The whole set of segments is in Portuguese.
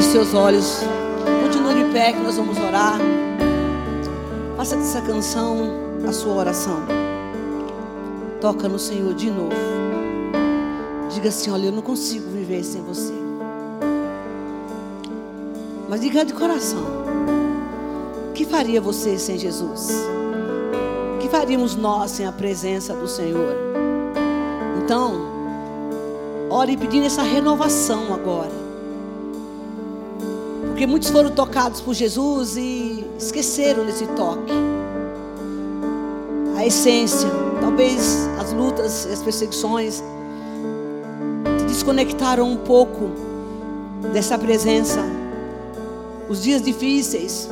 Feche seus olhos. Continue de pé que nós vamos orar. Faça dessa canção a sua oração. Toca no Senhor de novo. Diga assim: Olha, eu não consigo viver sem você. Mas diga de coração: O que faria você sem Jesus? O que faríamos nós sem a presença do Senhor? Então, ore pedindo essa renovação agora. Porque muitos foram tocados por Jesus e esqueceram desse toque. A essência, talvez as lutas, as perseguições, te desconectaram um pouco dessa presença. Os dias difíceis.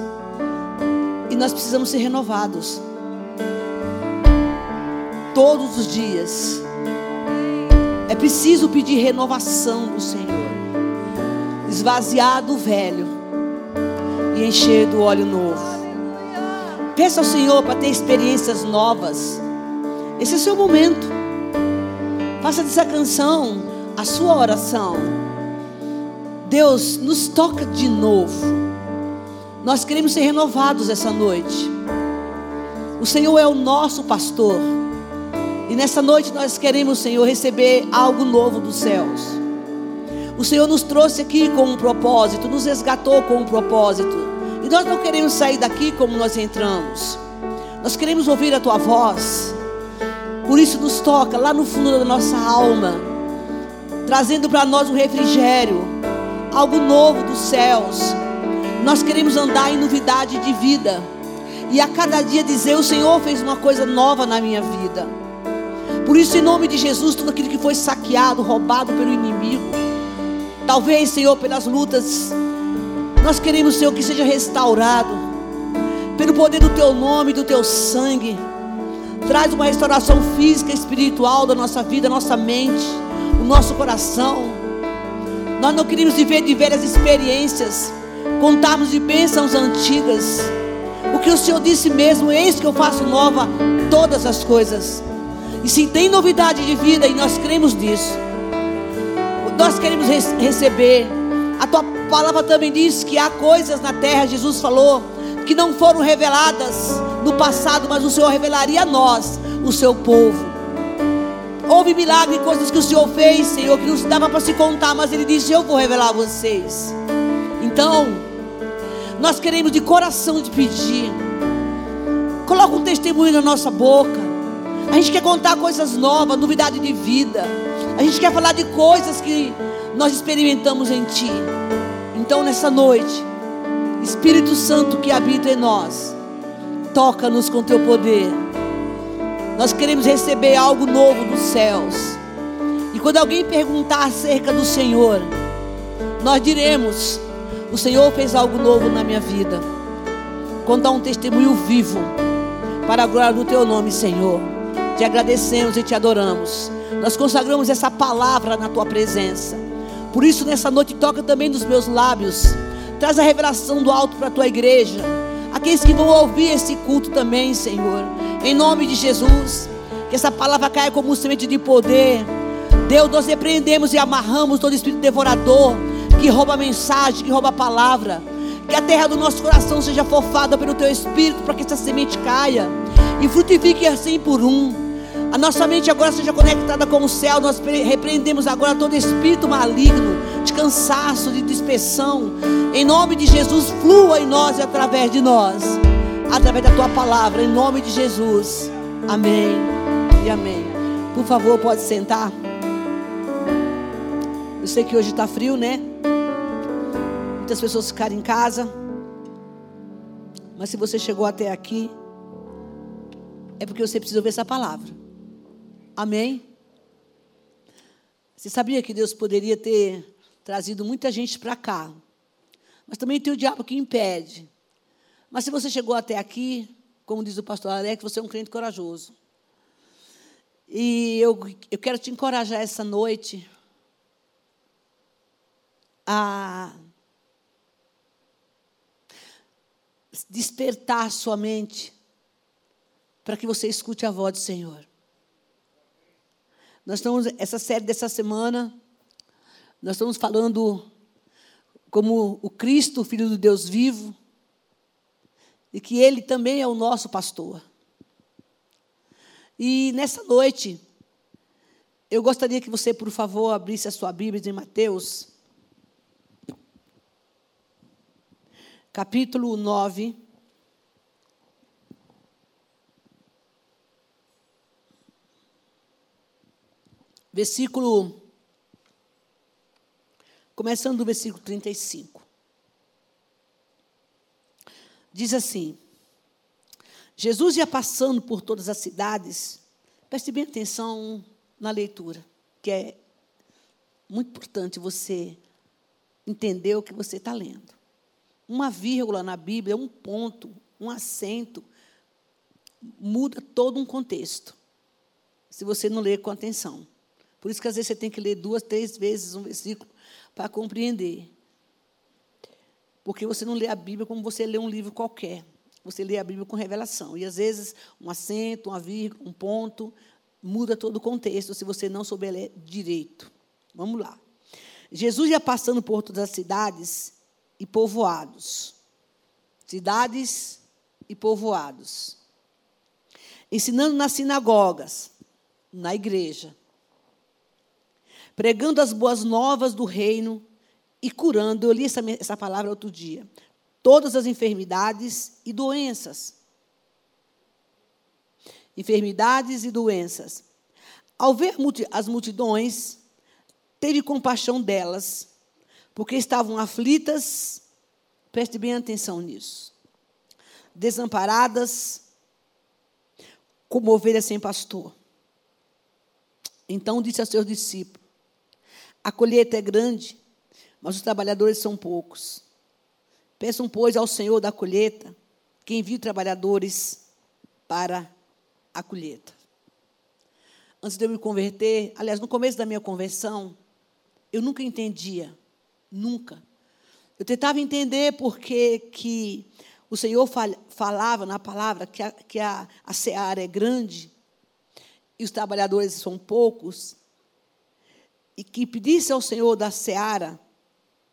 E nós precisamos ser renovados. Todos os dias. É preciso pedir renovação do Senhor. Esvaziar do velho e encher do óleo novo. Peça ao Senhor para ter experiências novas. Esse é o seu momento. Faça dessa canção a sua oração. Deus nos toca de novo. Nós queremos ser renovados essa noite. O Senhor é o nosso pastor. E nessa noite nós queremos, Senhor, receber algo novo dos céus. O Senhor nos trouxe aqui com um propósito, nos resgatou com um propósito. E nós não queremos sair daqui como nós entramos. Nós queremos ouvir a tua voz. Por isso nos toca lá no fundo da nossa alma, trazendo para nós um refrigério, algo novo dos céus. Nós queremos andar em novidade de vida. E a cada dia dizer: O Senhor fez uma coisa nova na minha vida. Por isso, em nome de Jesus, tudo aquilo que foi saqueado, roubado pelo inimigo, talvez, Senhor, pelas lutas nós queremos, Senhor, que seja restaurado pelo poder do Teu nome, do Teu sangue. Traz uma restauração física e espiritual da nossa vida, nossa mente, o nosso coração. Nós não queremos viver de velhas experiências, contarmos de bênçãos antigas. O que o Senhor disse mesmo, eis que eu faço nova todas as coisas. E se tem novidade de vida, e nós cremos nisso, nós queremos receber a tua palavra também diz que há coisas na terra, Jesus falou, que não foram reveladas no passado, mas o Senhor revelaria a nós, o seu povo. Houve milagre coisas que o Senhor fez, Senhor, que não dava para se contar, mas Ele disse: Eu vou revelar a vocês. Então, nós queremos de coração te pedir. Coloca um testemunho na nossa boca. A gente quer contar coisas novas, novidade de vida. A gente quer falar de coisas que nós experimentamos em Ti. Então, nessa noite, Espírito Santo que habita em nós, toca-nos com Teu poder. Nós queremos receber algo novo dos céus. E quando alguém perguntar acerca do Senhor, nós diremos: O Senhor fez algo novo na minha vida. Contar um testemunho vivo para a glória do Teu nome, Senhor. Te agradecemos e te adoramos. Nós consagramos essa palavra na Tua presença. Por isso, nessa noite, toca também nos meus lábios. Traz a revelação do alto para a tua igreja. Aqueles que vão ouvir esse culto também, Senhor. Em nome de Jesus. Que essa palavra caia como um semente de poder. Deus, nós repreendemos e amarramos todo espírito devorador que rouba a mensagem, que rouba a palavra. Que a terra do nosso coração seja fofada pelo teu espírito para que essa semente caia e frutifique assim por um. A nossa mente agora seja conectada com o céu. Nós repreendemos agora todo espírito maligno, de cansaço, de dispersão. Em nome de Jesus, flua em nós e através de nós. Através da tua palavra, em nome de Jesus. Amém e amém. Por favor, pode sentar. Eu sei que hoje está frio, né? Muitas pessoas ficaram em casa. Mas se você chegou até aqui, é porque você precisa ouvir essa palavra. Amém? Você sabia que Deus poderia ter trazido muita gente para cá, mas também tem o diabo que impede. Mas se você chegou até aqui, como diz o pastor Alex, você é um crente corajoso. E eu, eu quero te encorajar essa noite a despertar sua mente para que você escute a voz do Senhor. Nós estamos, essa série dessa semana, nós estamos falando como o Cristo, Filho do Deus vivo, e que Ele também é o nosso pastor. E nessa noite, eu gostaria que você, por favor, abrisse a sua Bíblia em Mateus, capítulo 9. Versículo. Começando do versículo 35. Diz assim: Jesus ia passando por todas as cidades, preste bem atenção na leitura, que é muito importante você entender o que você está lendo. Uma vírgula na Bíblia, um ponto, um acento, muda todo um contexto, se você não ler com atenção. Por isso que às vezes você tem que ler duas, três vezes um versículo para compreender. Porque você não lê a Bíblia como você lê um livro qualquer. Você lê a Bíblia com revelação. E às vezes um acento, uma vírgula, um ponto, muda todo o contexto se você não souber ler direito. Vamos lá. Jesus ia passando por todas as cidades e povoados. Cidades e povoados. Ensinando nas sinagogas, na igreja. Pregando as boas novas do reino e curando. Eu li essa, essa palavra outro dia. Todas as enfermidades e doenças enfermidades e doenças. Ao ver as multidões, teve compaixão delas, porque estavam aflitas, preste bem atenção nisso, desamparadas, como ovelhas sem pastor. Então disse a seus discípulos: A colheita é grande, mas os trabalhadores são poucos. Peçam, pois, ao Senhor da colheita que envie trabalhadores para a colheita. Antes de eu me converter, aliás, no começo da minha conversão, eu nunca entendia, nunca. Eu tentava entender porque que o Senhor falava na palavra que a, que a, a seara é grande e os trabalhadores são poucos, e que pedisse ao Senhor da seara,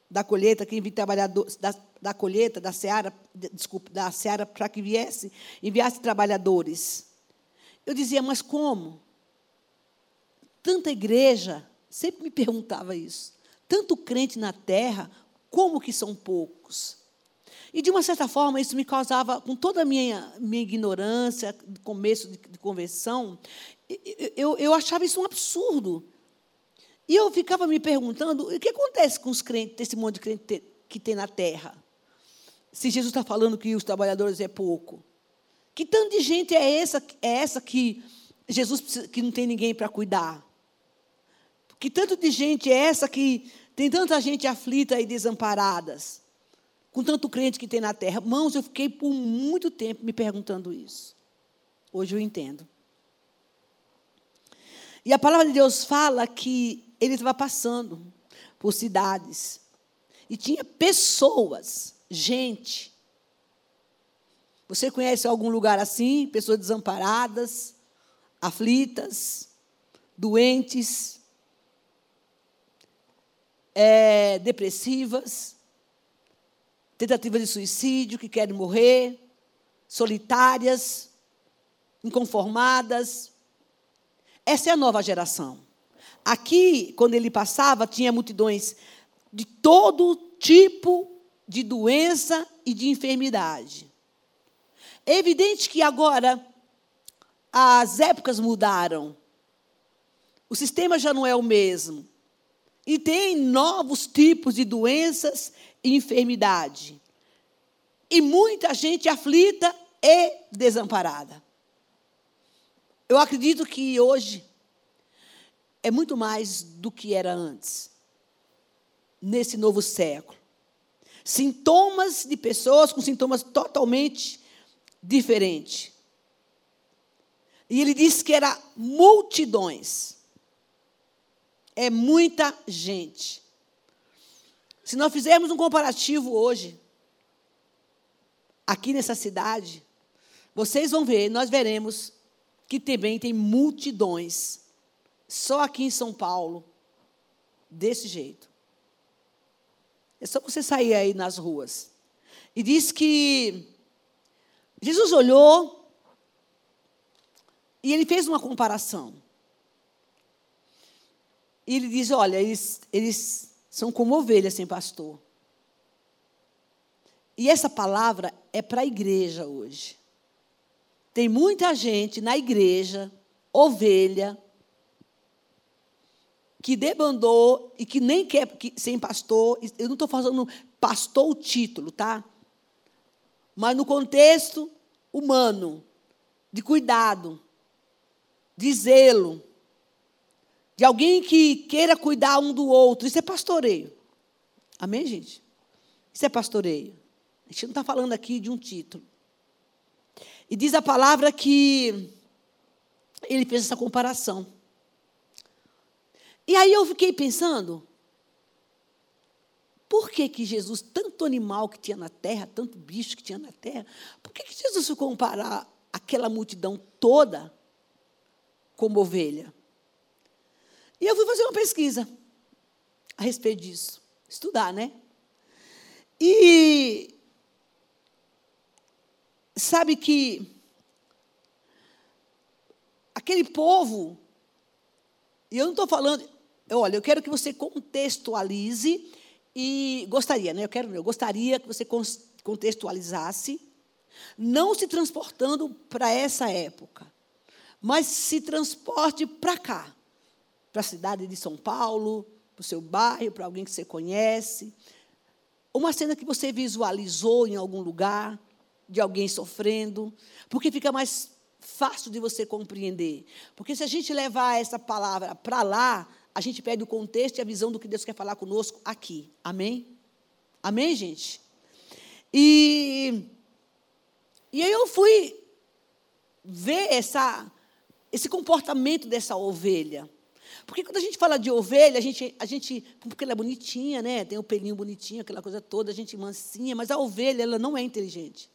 da colheita, que envie trabalhadores, da, da colheita, da seara, desculpe, da seara, para que viesse, enviasse trabalhadores. Eu dizia, mas como? Tanta igreja, sempre me perguntava isso. Tanto crente na terra, como que são poucos? E, de uma certa forma, isso me causava, com toda a minha, minha ignorância, começo de, de conversão, eu, eu achava isso um absurdo. E eu ficava me perguntando, o que acontece com os crentes, esse monte de crente que tem na terra? Se Jesus está falando que os trabalhadores é pouco. Que tanto de gente é essa, é essa que Jesus precisa, que não tem ninguém para cuidar? Que tanto de gente é essa que tem tanta gente aflita e desamparadas? Com tanto crente que tem na terra. Mãos, eu fiquei por muito tempo me perguntando isso. Hoje eu entendo. E a palavra de Deus fala que ele estava passando por cidades. E tinha pessoas, gente, você conhece algum lugar assim? Pessoas desamparadas, aflitas, doentes, é, depressivas, tentativas de suicídio, que querem morrer, solitárias, inconformadas. Essa é a nova geração. Aqui, quando ele passava, tinha multidões de todo tipo de doença e de enfermidade. É evidente que agora as épocas mudaram. O sistema já não é o mesmo. E tem novos tipos de doenças e enfermidade. E muita gente aflita e desamparada. Eu acredito que hoje é muito mais do que era antes, nesse novo século. Sintomas de pessoas com sintomas totalmente diferente. E ele disse que era multidões. É muita gente. Se nós fizermos um comparativo hoje, aqui nessa cidade, vocês vão ver, nós veremos que também tem multidões. Só aqui em São Paulo, desse jeito. É só você sair aí nas ruas. E diz que Jesus olhou e ele fez uma comparação. E ele diz: Olha, eles, eles são como ovelhas sem pastor. E essa palavra é para a igreja hoje. Tem muita gente na igreja, ovelha, que debandou e que nem quer que, sem pastor. Eu não estou falando pastor o título, tá? Mas no contexto humano, de cuidado, de zelo, de alguém que queira cuidar um do outro. Isso é pastoreio. Amém, gente? Isso é pastoreio. A gente não está falando aqui de um título. E diz a palavra que ele fez essa comparação. E aí eu fiquei pensando, por que, que Jesus, tanto animal que tinha na terra, tanto bicho que tinha na terra, por que, que Jesus foi comparar aquela multidão toda como ovelha? E eu fui fazer uma pesquisa a respeito disso, estudar, né? E sabe que aquele povo, e eu não estou falando, olha, eu quero que você contextualize e gostaria, né? Eu quero, eu gostaria que você contextualizasse, não se transportando para essa época, mas se transporte para cá, para a cidade de São Paulo, para o seu bairro, para alguém que você conhece. Uma cena que você visualizou em algum lugar, de alguém sofrendo, porque fica mais fácil de você compreender. Porque se a gente levar essa palavra para lá, a gente perde o contexto e a visão do que Deus quer falar conosco aqui. Amém? Amém, gente? E, e aí eu fui ver essa, esse comportamento dessa ovelha. Porque quando a gente fala de ovelha, a gente, a gente, porque ela é bonitinha, né? Tem o pelinho bonitinho, aquela coisa toda, a gente mansinha, mas a ovelha, ela não é inteligente.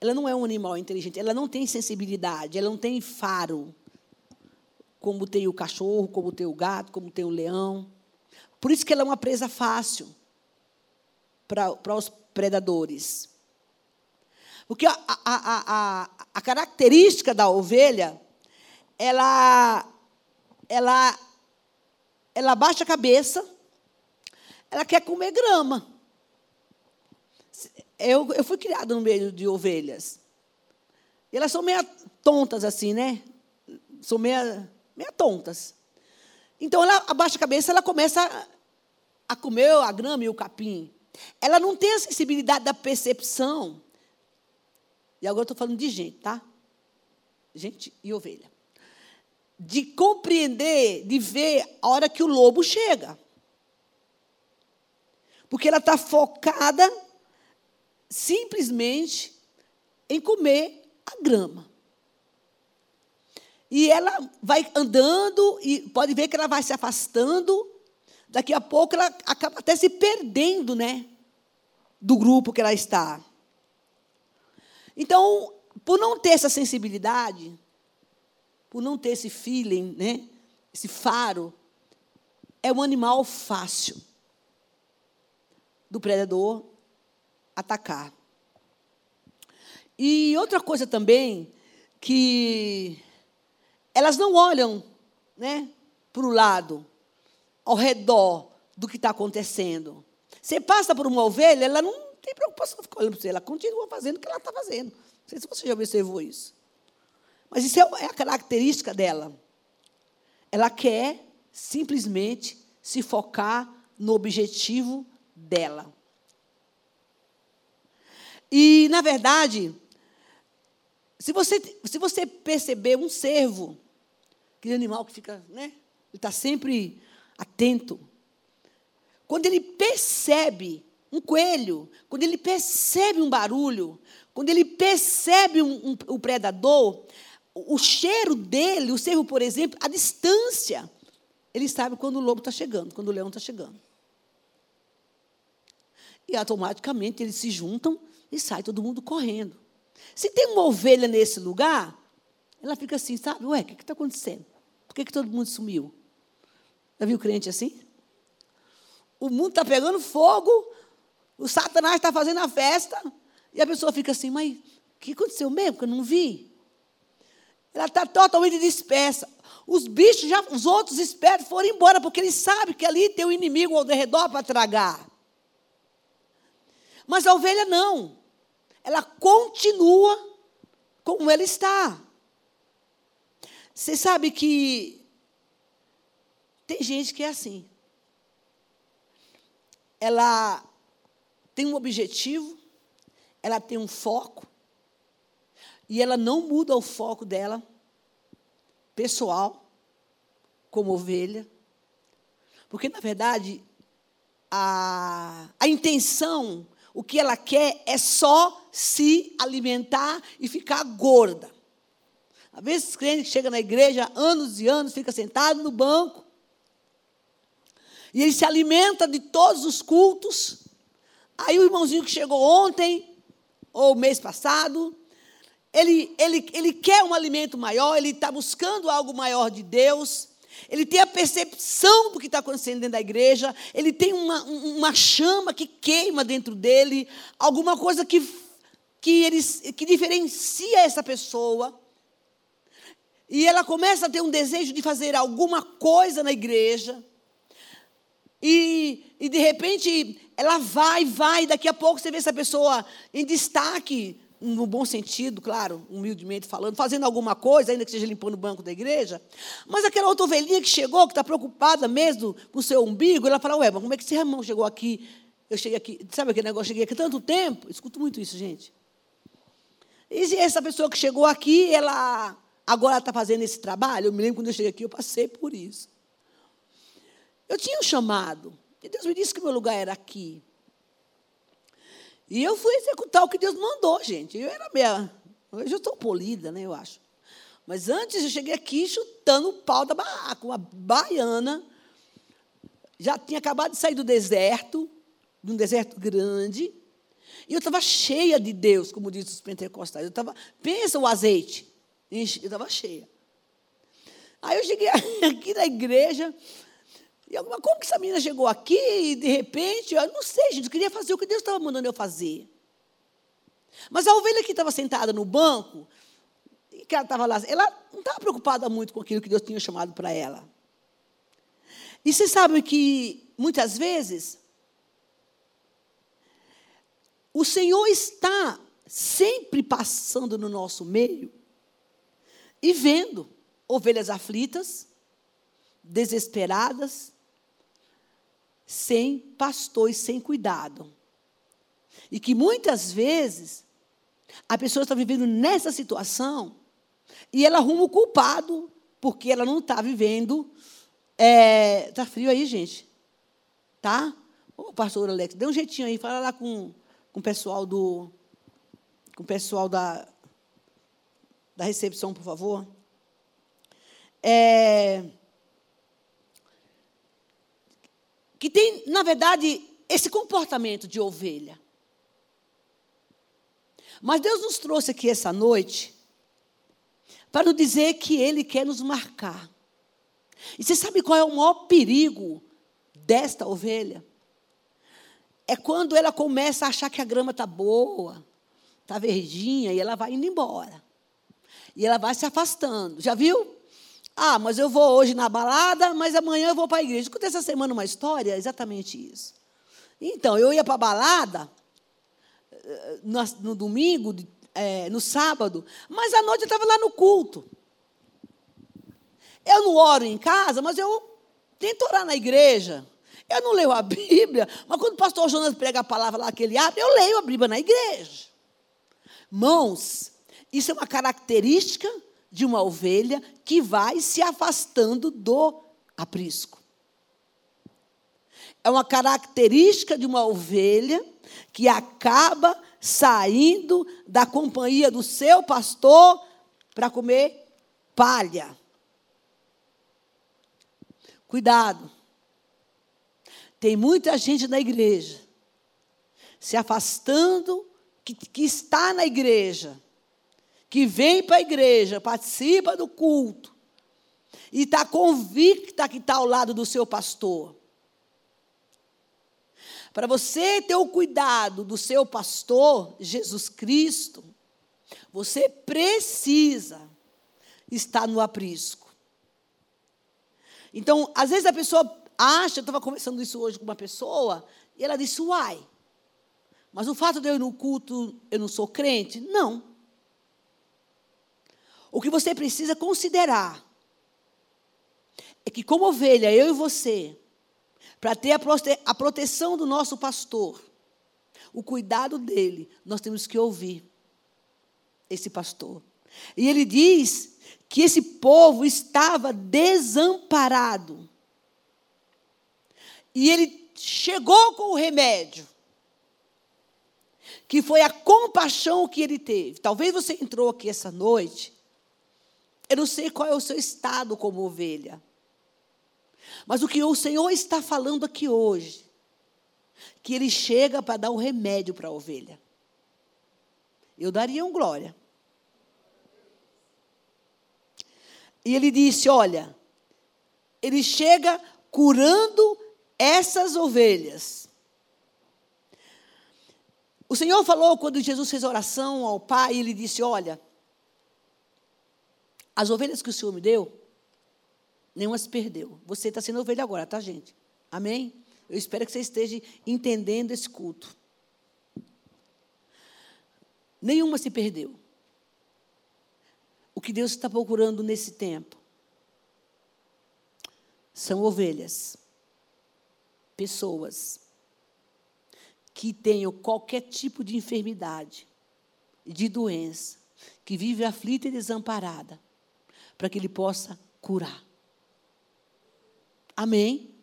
Ela não é um animal inteligente, ela não tem sensibilidade, ela não tem faro, como tem o cachorro, como tem o gato, como tem o leão. Por isso que ela é uma presa fácil para, os predadores. Porque a, a, a, a, característica da ovelha, ela, ela, ela baixa a cabeça, ela quer comer grama. Eu, eu fui criada no meio de ovelhas. E elas são meio tontas assim, né? São meio, meio tontas. Então ela abaixa a cabeça, ela começa a, a comer a grama e o capim. Ela não tem a sensibilidade da percepção. E agora eu estou falando de gente, tá? Gente e ovelha. De compreender, de ver a hora que o lobo chega. Porque ela está focada simplesmente em comer a grama. E ela vai andando e pode ver que ela vai se afastando. Daqui a pouco ela acaba até se perdendo, né? Do grupo que ela está. Então, por não ter essa sensibilidade, por não ter esse feeling, né? Esse faro, é um animal fácil do predador atacar. E outra coisa também, que elas não olham né, para o lado, ao redor do que está acontecendo. Você passa por uma ovelha, ela não tem preocupação ficar olhando para você, ela continua fazendo o que ela está fazendo. Não sei se você já observou isso. Mas isso é, é a característica dela. Ela quer simplesmente se focar no objetivo dela. E, na verdade, se você, se você perceber um cervo, aquele animal que fica, né? Ele está sempre atento. Quando ele percebe um coelho, quando ele percebe um barulho, quando ele percebe um, um, um predador, o, o cheiro dele, o cervo, por exemplo, a distância, ele sabe quando o lobo está chegando, quando o leão está chegando. E automaticamente eles se juntam e sai todo mundo correndo. Se tem uma ovelha nesse lugar, ela fica assim, sabe? Ué, o que está acontecendo? Por que, que todo mundo sumiu? Já viu crente assim? o mundo está pegando fogo, o Satanás está fazendo a festa, e a pessoa fica assim, mas o que aconteceu mesmo? Que eu não vi. Ela está totalmente dispersa. Os bichos, já, os outros espertos foram embora, porque eles sabem que ali tem um inimigo ao redor para tragar. Mas a ovelha não. Ela continua como ela está. Você sabe que tem gente que é assim. Ela tem um objetivo, ela tem um foco, e ela não muda o foco dela, pessoal, como ovelha. Porque, na verdade, a, a intenção, o que ela quer é só se alimentar e ficar gorda. Às vezes, crente que chega na igreja anos e anos, fica sentado no banco, e ele se alimenta de todos os cultos. Aí o irmãozinho que chegou ontem, ou mês passado, ele, ele, ele quer um alimento maior, ele está buscando algo maior de Deus, ele tem a percepção do que está acontecendo dentro da igreja, ele tem uma, uma chama que queima dentro dele, alguma coisa que, que, ele, que diferencia essa pessoa. E ela começa a ter um desejo de fazer alguma coisa na igreja. E, e de repente ela vai, vai, daqui a pouco você vê essa pessoa em destaque no bom sentido, claro, humildemente falando, fazendo alguma coisa, ainda que seja limpando o banco da igreja. Mas aquela outra ovelhinha que chegou, que está preocupada mesmo com o seu umbigo, ela fala, ué, mas como é que esse irmão chegou aqui? Eu cheguei aqui, sabe aquele negócio, cheguei aqui tanto tempo? Escuto muito isso, gente. E essa pessoa que chegou aqui, ela agora está fazendo esse trabalho? Eu me lembro quando eu cheguei aqui, eu passei por isso. Eu tinha um chamado, e Deus me disse que meu lugar era aqui. E eu fui executar o que Deus mandou, gente. Eu era meia. Hoje eu estou polida, né, eu acho. Mas antes eu cheguei aqui chutando o pau da barraca, uma baiana. Já tinha acabado de sair do deserto, de um deserto grande. E eu estava cheia de Deus, como diz os pentecostais. Eu estava, pensa o azeite. Eu estava cheia. Aí eu cheguei aqui na igreja, e como que essa menina chegou aqui e de repente, eu não sei, gente, eu queria fazer o que Deus estava mandando eu fazer. Mas a ovelha que estava sentada no banco, que ela estava lá, ela não estava preocupada muito com aquilo que Deus tinha chamado para ela. E vocês sabem que muitas vezes o Senhor está sempre passando no nosso meio e vendo ovelhas aflitas, desesperadas, sem pastor e sem cuidado. E que muitas vezes a pessoa está vivendo nessa situação e ela arruma o culpado porque ela não está vivendo. É, tá frio aí, gente? Tá? Ô, pastor Alex, dê um jeitinho aí, fala lá com, com o pessoal do. Com o pessoal da, da recepção, por favor. É, que tem, na verdade, esse comportamento de ovelha. Mas Deus nos trouxe aqui essa noite para nos dizer que Ele quer nos marcar. E você sabe qual é o maior perigo desta ovelha? É quando ela começa a achar que a grama está boa, está verdinha, e ela vai indo embora. E ela vai se afastando. Já viu? Ah, mas eu vou hoje na balada, mas amanhã eu vou para a igreja. Escutei essa semana uma história, exatamente isso. Então, eu ia para a balada eh, no, domingo, é, no sábado, mas à noite eu estava lá no culto. Eu não oro em casa, mas eu tento orar na igreja. Eu não leio a Bíblia, mas quando o pastor Jonas prega a palavra lá que ele abre, eu leio a Bíblia na igreja. Mãos, isso é uma característica de uma ovelha que vai se afastando do aprisco. É uma característica de uma ovelha que acaba saindo da companhia do seu pastor para comer palha. Cuidado. Tem muita gente na igreja se afastando, que, que está na igreja, que vem para a igreja, participa do culto, e está convicta que está ao lado do seu pastor. para você ter o cuidado do seu pastor, Jesus Cristo, você precisa estar no aprisco. Então, às vezes a pessoa acha, eu estava conversando isso hoje com uma pessoa, e ela disse, uai, mas o fato de eu ir no culto, eu não sou crente? Não. O que você precisa considerar é que, como ovelha, eu e você, para ter a, prote a proteção do nosso pastor, o cuidado dele, nós temos que ouvir esse pastor. E ele diz que esse povo estava desamparado. E ele chegou com o remédio, que foi a compaixão que ele teve. Talvez você entrou aqui essa noite, eu não sei qual é o seu estado como ovelha. Mas o que o Senhor está falando aqui hoje, que Ele chega para dar o remédio para a ovelha. Eu daria um glória. E ele disse: Olha, ele chega curando essas ovelhas. O Senhor falou quando Jesus fez oração ao Pai, ele disse: Olha, as ovelhas que o Senhor me deu, nenhuma se perdeu. Você está sendo ovelha agora, tá, gente? Amém? Eu espero que você esteja entendendo esse culto. Nenhuma se perdeu. O que Deus está procurando nesse tempo são ovelhas, pessoas que tenham qualquer tipo de enfermidade, de doença, que vive aflita e desamparada, para que Ele possa curar. Amém?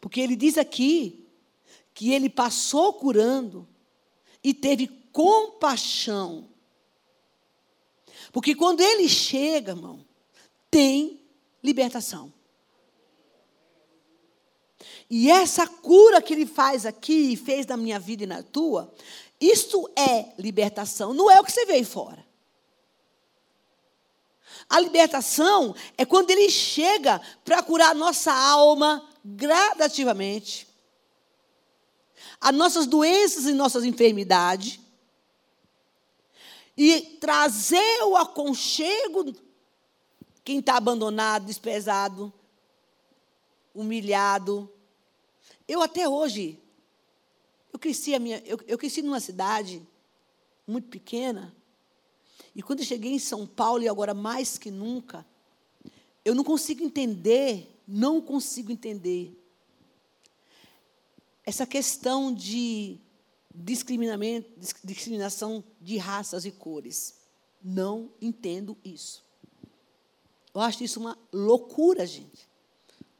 Porque ele diz aqui que ele passou curando e teve compaixão. Porque quando ele chega, irmão, tem libertação. E essa cura que ele faz aqui, e fez na minha vida e na tua, isso é libertação, não é o que você vê aí fora. A libertação é quando ele chega para curar nossa alma gradativamente, as nossas doenças e nossas enfermidades, e trazer o aconchego quem está abandonado, desprezado, humilhado. Eu até hoje, eu cresci, a minha, eu, eu cresci numa cidade muito pequena, e quando eu cheguei em São Paulo, e agora mais que nunca, eu não consigo entender, não consigo entender essa questão de discriminação de raças e cores. Não entendo isso. Eu acho isso uma loucura, gente.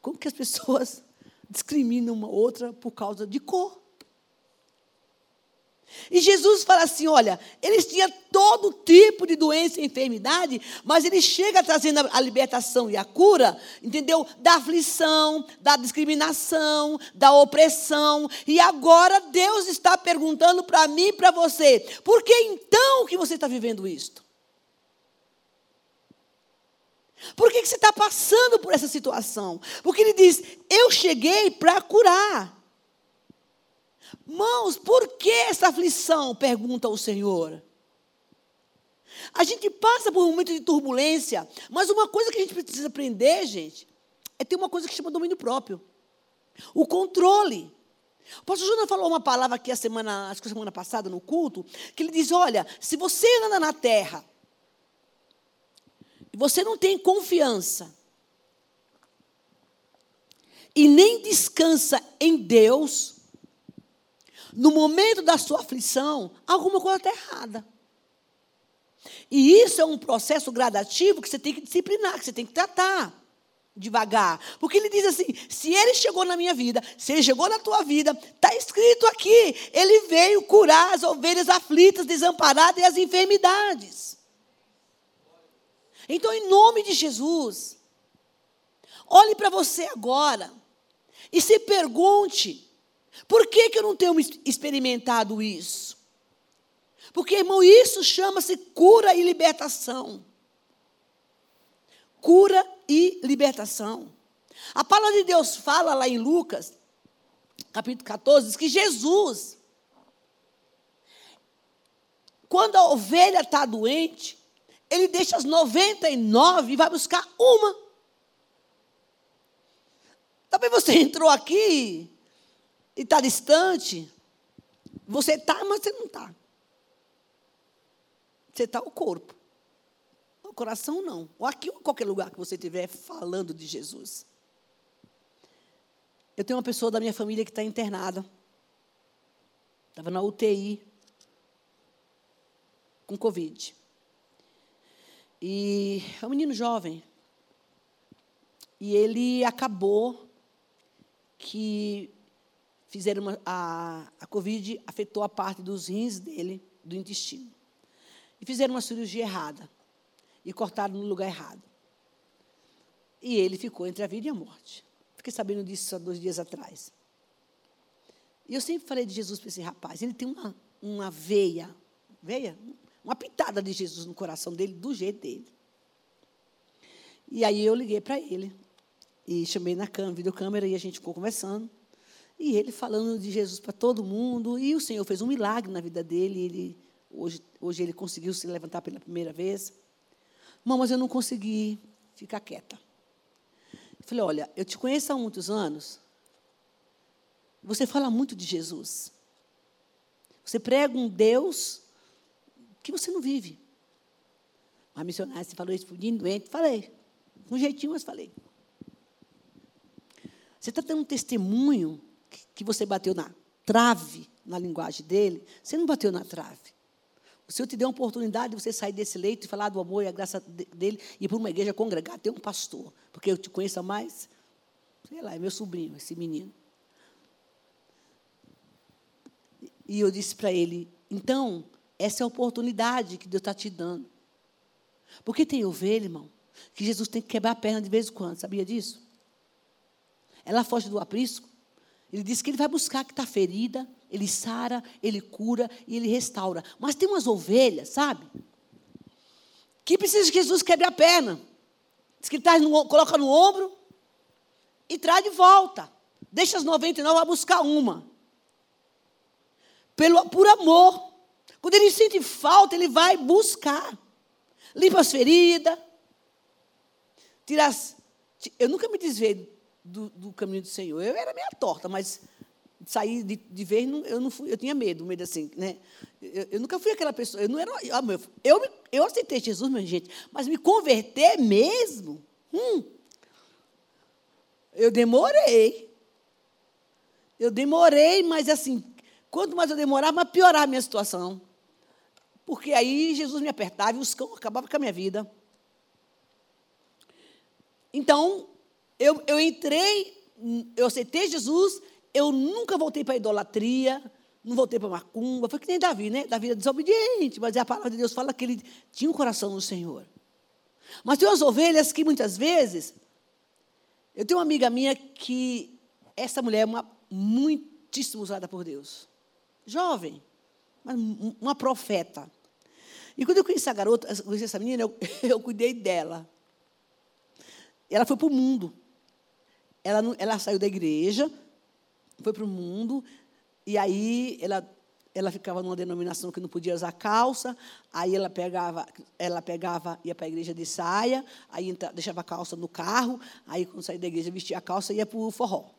Como que as pessoas discriminam uma outra por causa de cor? E Jesus fala assim: olha, eles tinham todo tipo de doença e enfermidade, mas ele chega trazendo a libertação e a cura, entendeu? Da aflição, da discriminação, da opressão. E agora Deus está perguntando para mim e para você: por que então que você está vivendo isto? Por que, que você está passando por essa situação? Porque ele diz: eu cheguei para curar. Mãos, por que essa aflição? Pergunta o Senhor. A gente passa por um momento de turbulência, mas uma coisa que a gente precisa aprender, gente, é ter uma coisa que chama domínio próprio. O controle. O pastor Júnior falou uma palavra aqui a semana, acho que a semana passada no culto, que ele diz: olha, se você anda na terra e você não tem confiança e nem descansa em Deus, no momento da sua aflição, alguma coisa está errada. E isso é um processo gradativo que você tem que disciplinar, que você tem que tratar devagar. Porque ele diz assim: se ele chegou na minha vida, se ele chegou na tua vida, está escrito aqui: ele veio curar as ovelhas aflitas, desamparadas e as enfermidades. Então, em nome de Jesus, olhe para você agora e se pergunte: por que, que eu não tenho experimentado isso? Porque, irmão, isso chama-se cura e libertação. Cura e libertação. A palavra de Deus fala lá em Lucas, capítulo 14, diz que Jesus, quando a ovelha está doente, ele deixa as 99 e vai buscar uma. Talvez você entrou aqui e está distante. Você está, mas você não está. Você está o corpo. O coração não. Ou aqui ou qualquer lugar que você estiver falando de Jesus. Eu tenho uma pessoa da minha família que está internada. Estava na UTI com Covid. E é um menino jovem. E ele acabou que fizeram uma, a, a Covid afetou a parte dos rins dele, do intestino. E fizeram uma cirurgia errada. E cortaram no lugar errado. E ele ficou entre a vida e a morte. Fiquei sabendo disso há dois dias atrás. E eu sempre falei de Jesus para esse rapaz. Ele tem uma, uma veia, veia? Uma pitada de Jesus no coração dele, do jeito dele. E aí eu liguei para ele. E chamei na câmera, videocâmera, e a gente ficou conversando. E ele falando de Jesus para todo mundo. E o Senhor fez um milagre na vida dele. Ele, hoje, hoje ele conseguiu se levantar pela primeira vez. Mãe, mas eu não consegui ficar quieta. Eu falei, olha, eu te conheço há muitos anos. Você fala muito de Jesus. Você prega um Deus que você não vive. Uma missionária, você falou isso para o doente. Falei. Com um jeitinho, mas falei. Você está dando um testemunho que você bateu na trave, na linguagem dele. Você não bateu na trave. O Senhor te deu a oportunidade de você sair desse leito e falar do amor e a graça dele e ir para uma igreja congregar, ter um pastor. Porque eu te conheço mais, sei lá, é meu sobrinho, esse menino. E eu disse para ele: então, essa é a oportunidade que Deus está te dando. Porque tem ovelha, irmão, que Jesus tem que quebrar a perna de vez em quando, sabia disso? Ela foge do aprisco. Ele diz que ele vai buscar que está ferida, ele sara, ele cura e ele restaura. Mas tem umas ovelhas, sabe? Que precisa que Jesus quebre a perna. Diz que ele traz no, coloca no ombro e traz de volta. Deixa as 99, vai buscar uma. Pelo, por amor. Quando ele sente falta, ele vai buscar. Limpa as feridas. Tira as, eu nunca me desviei do, do, caminho do Senhor. Eu era meio torta, mas sair de, de vez, eu não fui, eu tinha medo, medo assim, né? Eu, eu nunca fui aquela pessoa, eu não era, eu, eu aceitei Jesus, minha gente, mas me converter mesmo, hum, eu demorei. Eu demorei, mas assim, quanto mais eu demorava, mais piorava a minha situação. Porque aí Jesus me apertava e os cão acabavam com a minha vida. Então, eu, eu entrei, eu aceitei Jesus, eu nunca voltei para a idolatria, não voltei para macumba. Foi que nem Davi, né? Davi era desobediente, mas a palavra de Deus fala que ele tinha um coração no Senhor. Mas tem umas ovelhas que muitas vezes. Eu tenho uma amiga minha que essa mulher é uma muitíssimo usada por Deus. Jovem, uma profeta. E quando eu conheci essa garota, conheci essa menina, eu, eu cuidei dela. Ela foi para o mundo. Ela, ela saiu da igreja, foi para o mundo, e aí ela, ela ficava numa denominação que não podia usar calça, aí ela pegava, ela pegava, ia para a igreja de saia, aí entra, deixava a calça no carro, aí quando saía da igreja vestia a calça e ia para o forró.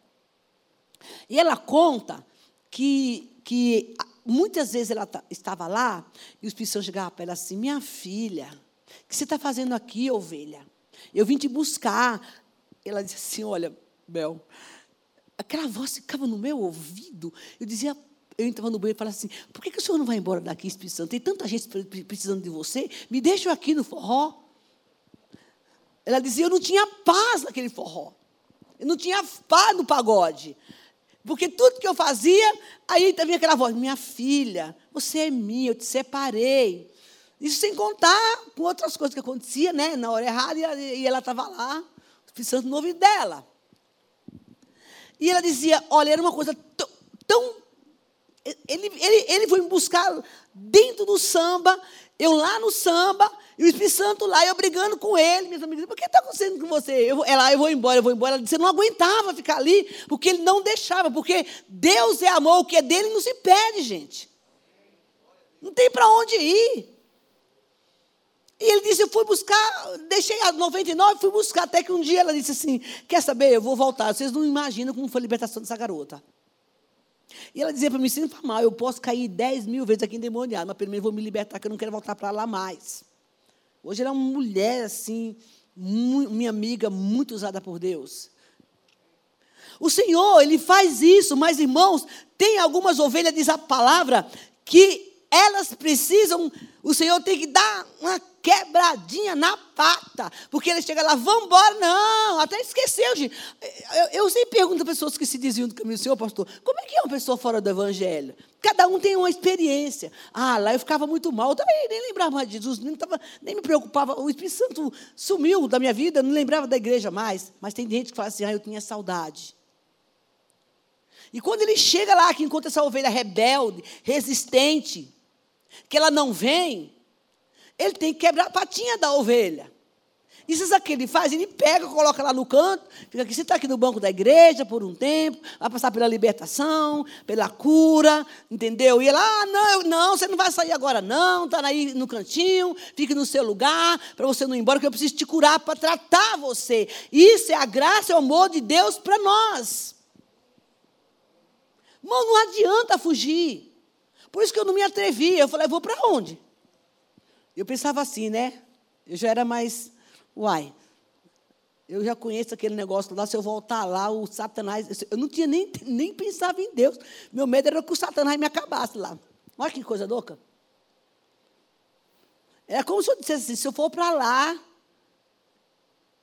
E ela conta que, que muitas vezes ela estava lá e os cristãos chegavam para ela assim: Minha filha, o que você está fazendo aqui, ovelha? Eu vim te buscar. Ela disse assim: Olha, Bel, aquela voz ficava no meu ouvido. Eu dizia, eu entrava no banheiro e falava assim: por que, que o senhor não vai embora daqui, Espírito Santo? Tem tanta gente precisando de você, me deixa aqui no forró. Ela dizia: eu não tinha paz naquele forró. Eu não tinha paz no pagode. Porque tudo que eu fazia, aí vinha aquela voz: minha filha, você é minha, eu te separei. Isso sem contar com outras coisas que aconteciam, né? Na hora errada, e ela estava lá, Espírito Santo no ouvido dela. E ela dizia: olha, era uma coisa tão, Ele, ele, ele foi me buscar dentro do samba, eu lá no samba, e o Espírito Santo lá, eu brigando com ele. Minhas amigas, por que está acontecendo com você? Eu, ela, eu vou embora, eu vou embora. Ela disse, não aguentava ficar ali, porque ele não deixava, porque Deus é amor, o que é dele não se perde, gente. Não tem para onde ir. E ele disse: Eu fui buscar, deixei a 99, fui buscar. Até que um dia ela disse assim: Quer saber? Eu vou voltar. Vocês não imaginam como foi a libertação dessa garota. E ela dizia para mim: Se não mal, eu posso cair 10 mil vezes aqui endemoniado, mas primeiro vou me libertar, que eu não quero voltar para lá mais. Hoje ela é uma mulher assim, minha amiga, muito usada por Deus. O Senhor, Ele faz isso, mas irmãos, tem algumas ovelhas, diz a palavra, que elas precisam, o Senhor tem que dar uma quebradinha na pata, porque ele chega lá, vamos embora, não, até esqueceu, gente. Eu, eu sempre pergunto a pessoas que se desviam do caminho, Senhor, pastor, como é que é uma pessoa fora do evangelho? Cada um tem uma experiência. Ah, lá eu ficava muito mal, eu também nem lembrava mais de Jesus, nem, tava, nem me preocupava, o Espírito Santo sumiu da minha vida, não lembrava da igreja mais, mas tem gente que fala assim, ah, eu tinha saudade. E quando ele chega lá, que encontra essa ovelha rebelde, resistente, que ela não vem, ele tem que quebrar a patinha da ovelha. Isso é o que ele faz, ele pega, coloca lá no canto, fica aqui, você está aqui no banco da igreja por um tempo, vai passar pela libertação, pela cura, entendeu? E ela, ah, não, não, você não vai sair agora, não, está aí no cantinho, fique no seu lugar, para você não ir embora, que eu preciso te curar para tratar você. Isso é a graça e o amor de Deus para nós. Irmão, não adianta fugir. Por isso que eu não me atrevi. Eu falei, vou para onde? Eu pensava assim, né? Eu já era mais, uai, eu já conheço aquele negócio lá, se eu voltar lá, o Satanás. Eu não tinha nem, nem pensava em Deus. Meu medo era que o Satanás me acabasse lá. Olha que coisa louca. É como se eu dissesse assim: se eu for para lá,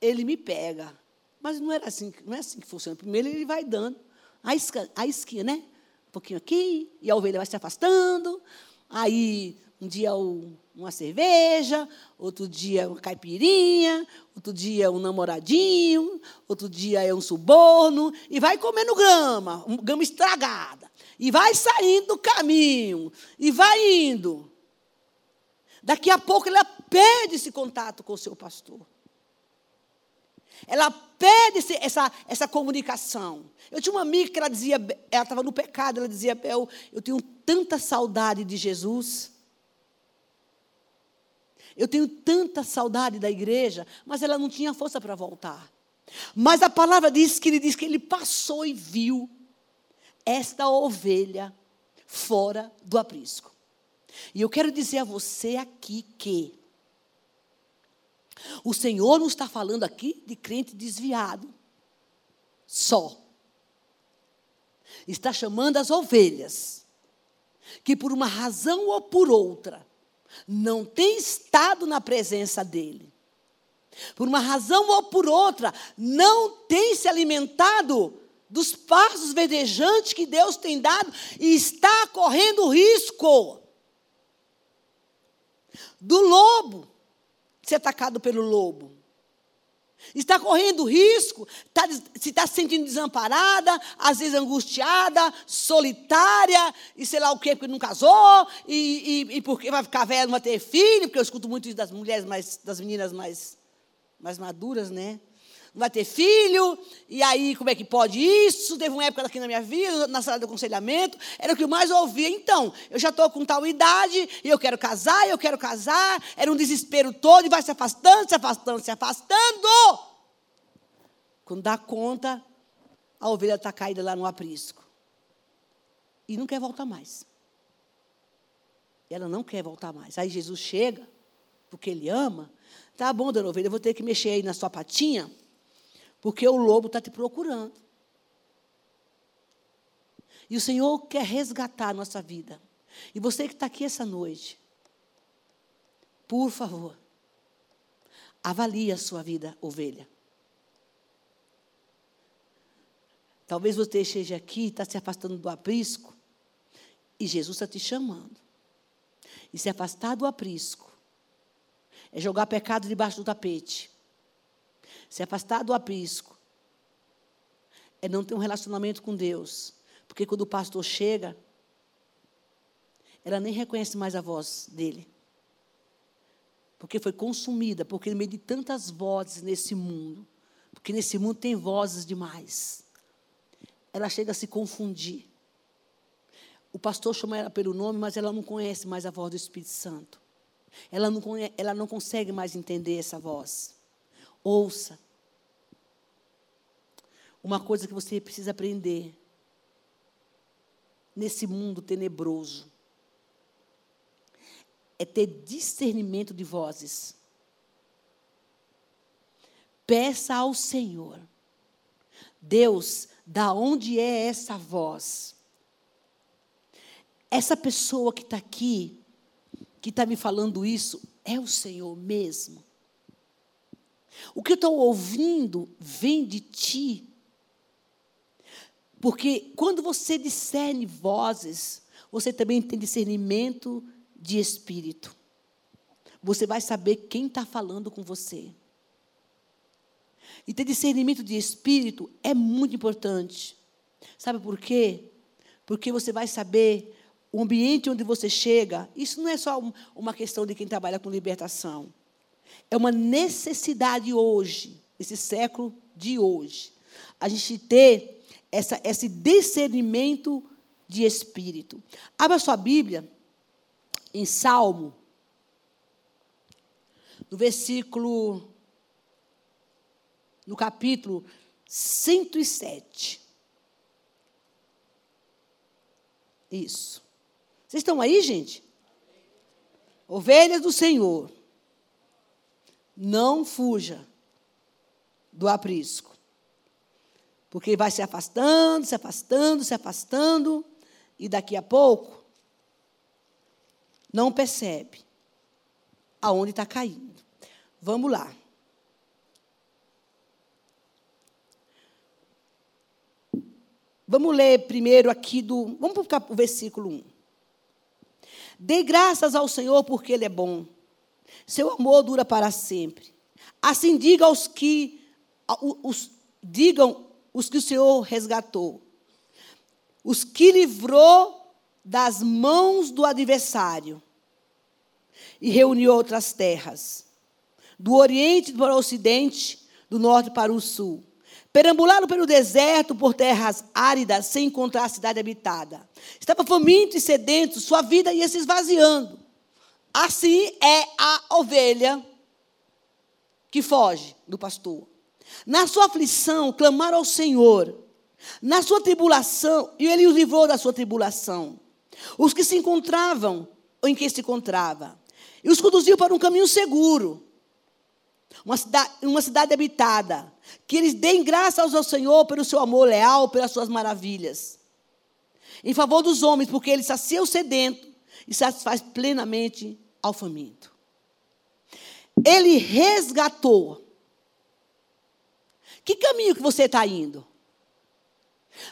ele me pega. Mas não era assim, não é assim que funciona. Primeiro ele vai dando a, isca, a esquina, né? um pouquinho aqui, e a ovelha vai se afastando. Aí, um dia uma cerveja, outro dia uma caipirinha, outro dia um namoradinho, outro dia é um suborno, e vai comendo grama, grama estragada. E vai saindo do caminho, e vai indo. Daqui a pouco ela perde esse contato com o seu pastor. Ela esse, essa, essa comunicação. Eu tinha uma amiga que ela dizia, ela estava no pecado, ela dizia, Bel, eu tenho tanta saudade de Jesus. Eu tenho tanta saudade da igreja, mas ela não tinha força para voltar. Mas a palavra diz que ele diz que ele passou e viu esta ovelha fora do aprisco. E eu quero dizer a você aqui que o Senhor não está falando aqui de crente desviado, só. Está chamando as ovelhas, que por uma razão ou por outra, não tem estado na presença dEle. Por uma razão ou por outra, não tem se alimentado dos passos verdejantes que Deus tem dado e está correndo risco do lobo ser atacado pelo lobo. Está correndo risco, está, se está se sentindo desamparada, às vezes angustiada, solitária, e sei lá o quê, porque não casou, e, e, e porque vai ficar velha, não vai ter filho, porque eu escuto muito isso das mulheres mais, das meninas mais, mais maduras, né? Não vai ter filho, e aí como é que pode isso? Teve uma época aqui na minha vida, na sala de aconselhamento, era o que eu mais ouvia. Então, eu já estou com tal idade, e eu quero casar, eu quero casar. Era um desespero todo, e vai se afastando, se afastando, se afastando. Quando dá conta, a ovelha está caída lá no aprisco. E não quer voltar mais. Ela não quer voltar mais. Aí Jesus chega, porque ele ama. Tá bom, dona ovelha, eu vou ter que mexer aí na sua patinha porque o lobo está te procurando. E o Senhor quer resgatar a nossa vida. E você que está aqui essa noite, por favor, avalie a sua vida, ovelha. Talvez você esteja aqui, está se afastando do aprisco, e Jesus está te chamando. E se afastar do aprisco é jogar pecado debaixo do tapete se afastar do aprisco, é não ter um relacionamento com Deus. Porque quando o pastor chega, ela nem reconhece mais a voz dele. Porque foi consumida, porque no meio de tantas vozes nesse mundo, porque nesse mundo tem vozes demais, ela chega a se confundir. O pastor chama ela pelo nome, mas ela não conhece mais a voz do Espírito Santo. Ela não, conhece, ela não consegue mais entender essa voz. Ouça. Uma coisa que você precisa aprender nesse mundo tenebroso é ter discernimento de vozes. Peça ao Senhor, Deus, da onde é essa voz? Essa pessoa que está aqui, que está me falando isso, é o Senhor mesmo. O que eu estou ouvindo vem de ti. Porque quando você discerne vozes, você também tem discernimento de espírito. Você vai saber quem está falando com você. E ter discernimento de espírito é muito importante. Sabe por quê? Porque você vai saber o ambiente onde você chega. Isso não é só uma questão de quem trabalha com libertação. É uma necessidade hoje, esse século de hoje, a gente ter essa, esse discernimento de espírito. Abra sua Bíblia em Salmo, no versículo, no capítulo 107. Isso. Vocês estão aí, gente? Ovelhas do Senhor, não fuja do aprisco. Porque vai se afastando, se afastando, se afastando, e daqui a pouco não percebe aonde está caindo. Vamos lá. Vamos ler primeiro aqui do. Vamos para o versículo 1. Dê graças ao Senhor porque Ele é bom. Seu amor dura para sempre. Assim diga aos que os, digam os que o Senhor resgatou. Os que livrou das mãos do adversário e reuniu outras terras, do Oriente para o Ocidente, do Norte para o Sul. Perambularam pelo deserto, por terras áridas, sem encontrar a cidade habitada. Estava faminto e sedento, sua vida ia se esvaziando. Assim é a ovelha que foge do pastor. Na sua aflição, clamaram ao Senhor. Na sua tribulação, e ele os livrou da sua tribulação. Os que se encontravam, ou em que se encontrava, e os conduziu para um caminho seguro, uma cidade, uma cidade habitada, que eles deem graças ao Senhor pelo seu amor leal, pelas suas maravilhas, em favor dos homens, porque ele sacia o sedento e satisfaz plenamente ao faminto. Ele resgatou. Que caminho que você está indo?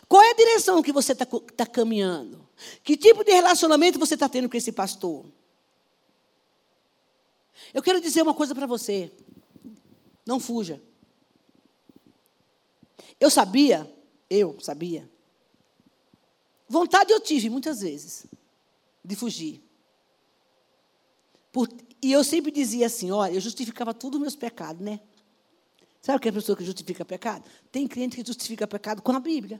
Qual é a direção que você está tá caminhando? Que tipo de relacionamento você está tendo com esse pastor? Eu quero dizer uma coisa para você. Não fuja. Eu sabia, eu sabia. Vontade eu tive muitas vezes de fugir. Por, e eu sempre dizia assim: olha, eu justificava tudo os meus pecados, né? Sabe o que é a pessoa que justifica pecado? Tem cliente que justifica pecado com a Bíblia.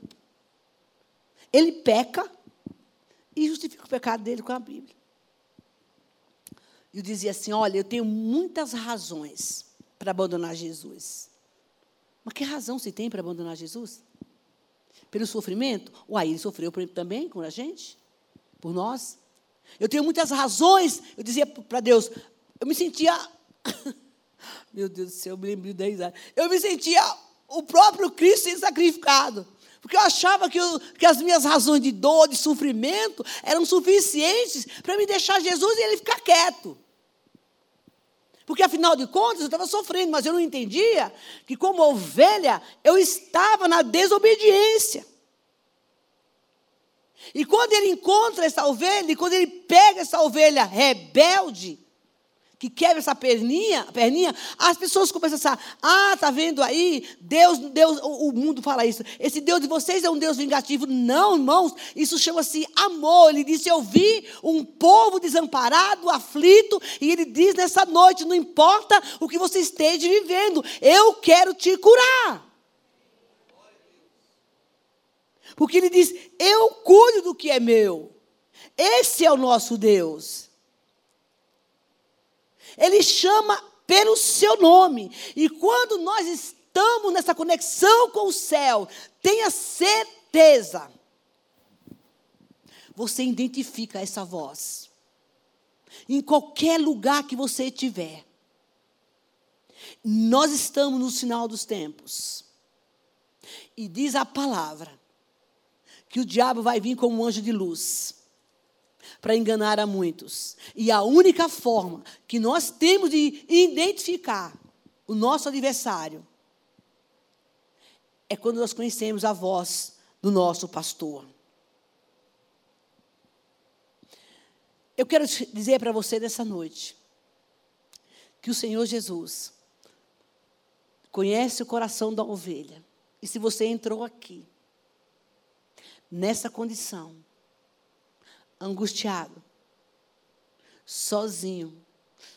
Ele peca e justifica o pecado dele com a Bíblia. Eu dizia assim: olha, eu tenho muitas razões para abandonar Jesus. Mas que razão se tem para abandonar Jesus? Pelo sofrimento? Uai, ele sofreu também com a gente? Por nós? Eu tenho muitas razões. Eu dizia para Deus, eu me sentia. Meu Deus do céu, eu me lembro da risada. Eu me sentia o próprio Cristo sendo sacrificado. Porque eu achava que, eu, que as minhas razões de dor, de sofrimento, eram suficientes para me deixar Jesus e ele ficar quieto. Porque afinal de contas eu estava sofrendo, mas eu não entendia que, como ovelha, eu estava na desobediência. E quando ele encontra essa ovelha, e quando ele pega essa ovelha rebelde, que quebra essa perninha, perninha, as pessoas começam a pensar: ah, tá vendo aí? Deus, Deus, o, o mundo fala isso. Esse Deus de vocês é um Deus vingativo. Não, irmãos, isso chama-se amor. Ele disse: Eu vi um povo desamparado, aflito, e ele diz nessa noite: não importa o que você esteja vivendo, eu quero te curar. Porque ele diz: Eu cuido do que é meu. Esse é o nosso Deus. Ele chama pelo seu nome. E quando nós estamos nessa conexão com o céu, tenha certeza. Você identifica essa voz. Em qualquer lugar que você estiver. Nós estamos no final dos tempos. E diz a palavra que o diabo vai vir como um anjo de luz para enganar a muitos. E a única forma que nós temos de identificar o nosso adversário é quando nós conhecemos a voz do nosso pastor. Eu quero dizer para você nessa noite que o Senhor Jesus conhece o coração da ovelha. E se você entrou aqui, nessa condição, angustiado, sozinho,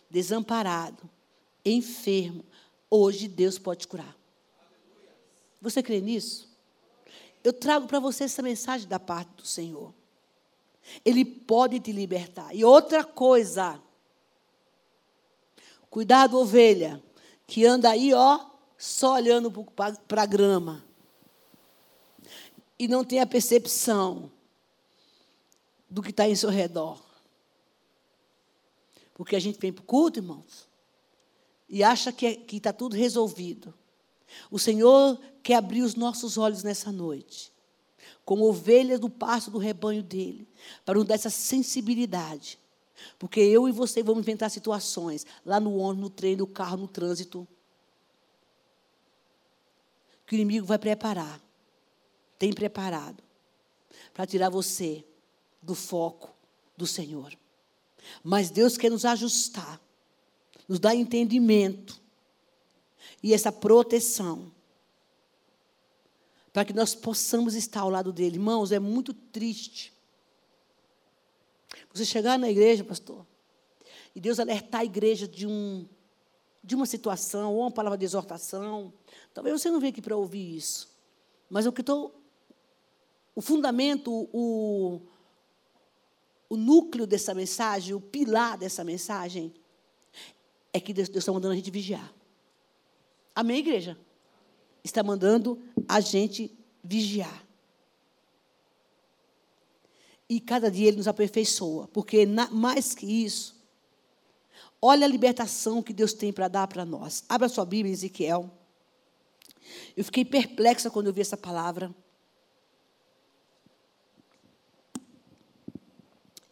desamparado, enfermo, hoje Deus pode curar. Você crê nisso? Eu trago para você essa mensagem da parte do Senhor. Ele pode te libertar. E outra coisa, cuidado, ovelha, que anda aí, ó, só olhando para a grama. E não tem a percepção do que está em seu redor. Porque a gente vem para o culto, irmãos, e acha que é, está tudo resolvido. O Senhor quer abrir os nossos olhos nessa noite, como ovelhas do pasto do rebanho dele, para nos dar essa sensibilidade. Porque eu e você vamos inventar situações, lá no ônibus, no trem, no carro, no trânsito, que o inimigo vai preparar, tem preparado, para tirar você do foco do Senhor. Mas Deus quer nos ajustar, nos dar entendimento e essa proteção para que nós possamos estar ao lado dele. Irmãos, é muito triste você chegar na igreja, pastor, e Deus alertar a igreja de um de uma situação ou uma palavra de exortação. Talvez você não venha aqui para ouvir isso, mas o que estou o fundamento, o, o núcleo dessa mensagem, o pilar dessa mensagem, é que Deus, está mandando a gente vigiar. Amém, igreja? Está mandando a gente vigiar. E cada dia Ele nos aperfeiçoa, porque na, mais que isso, olha a libertação que Deus tem para dar para nós. Abra sua Bíblia, Ezequiel. Eu fiquei perplexa quando eu vi essa palavra.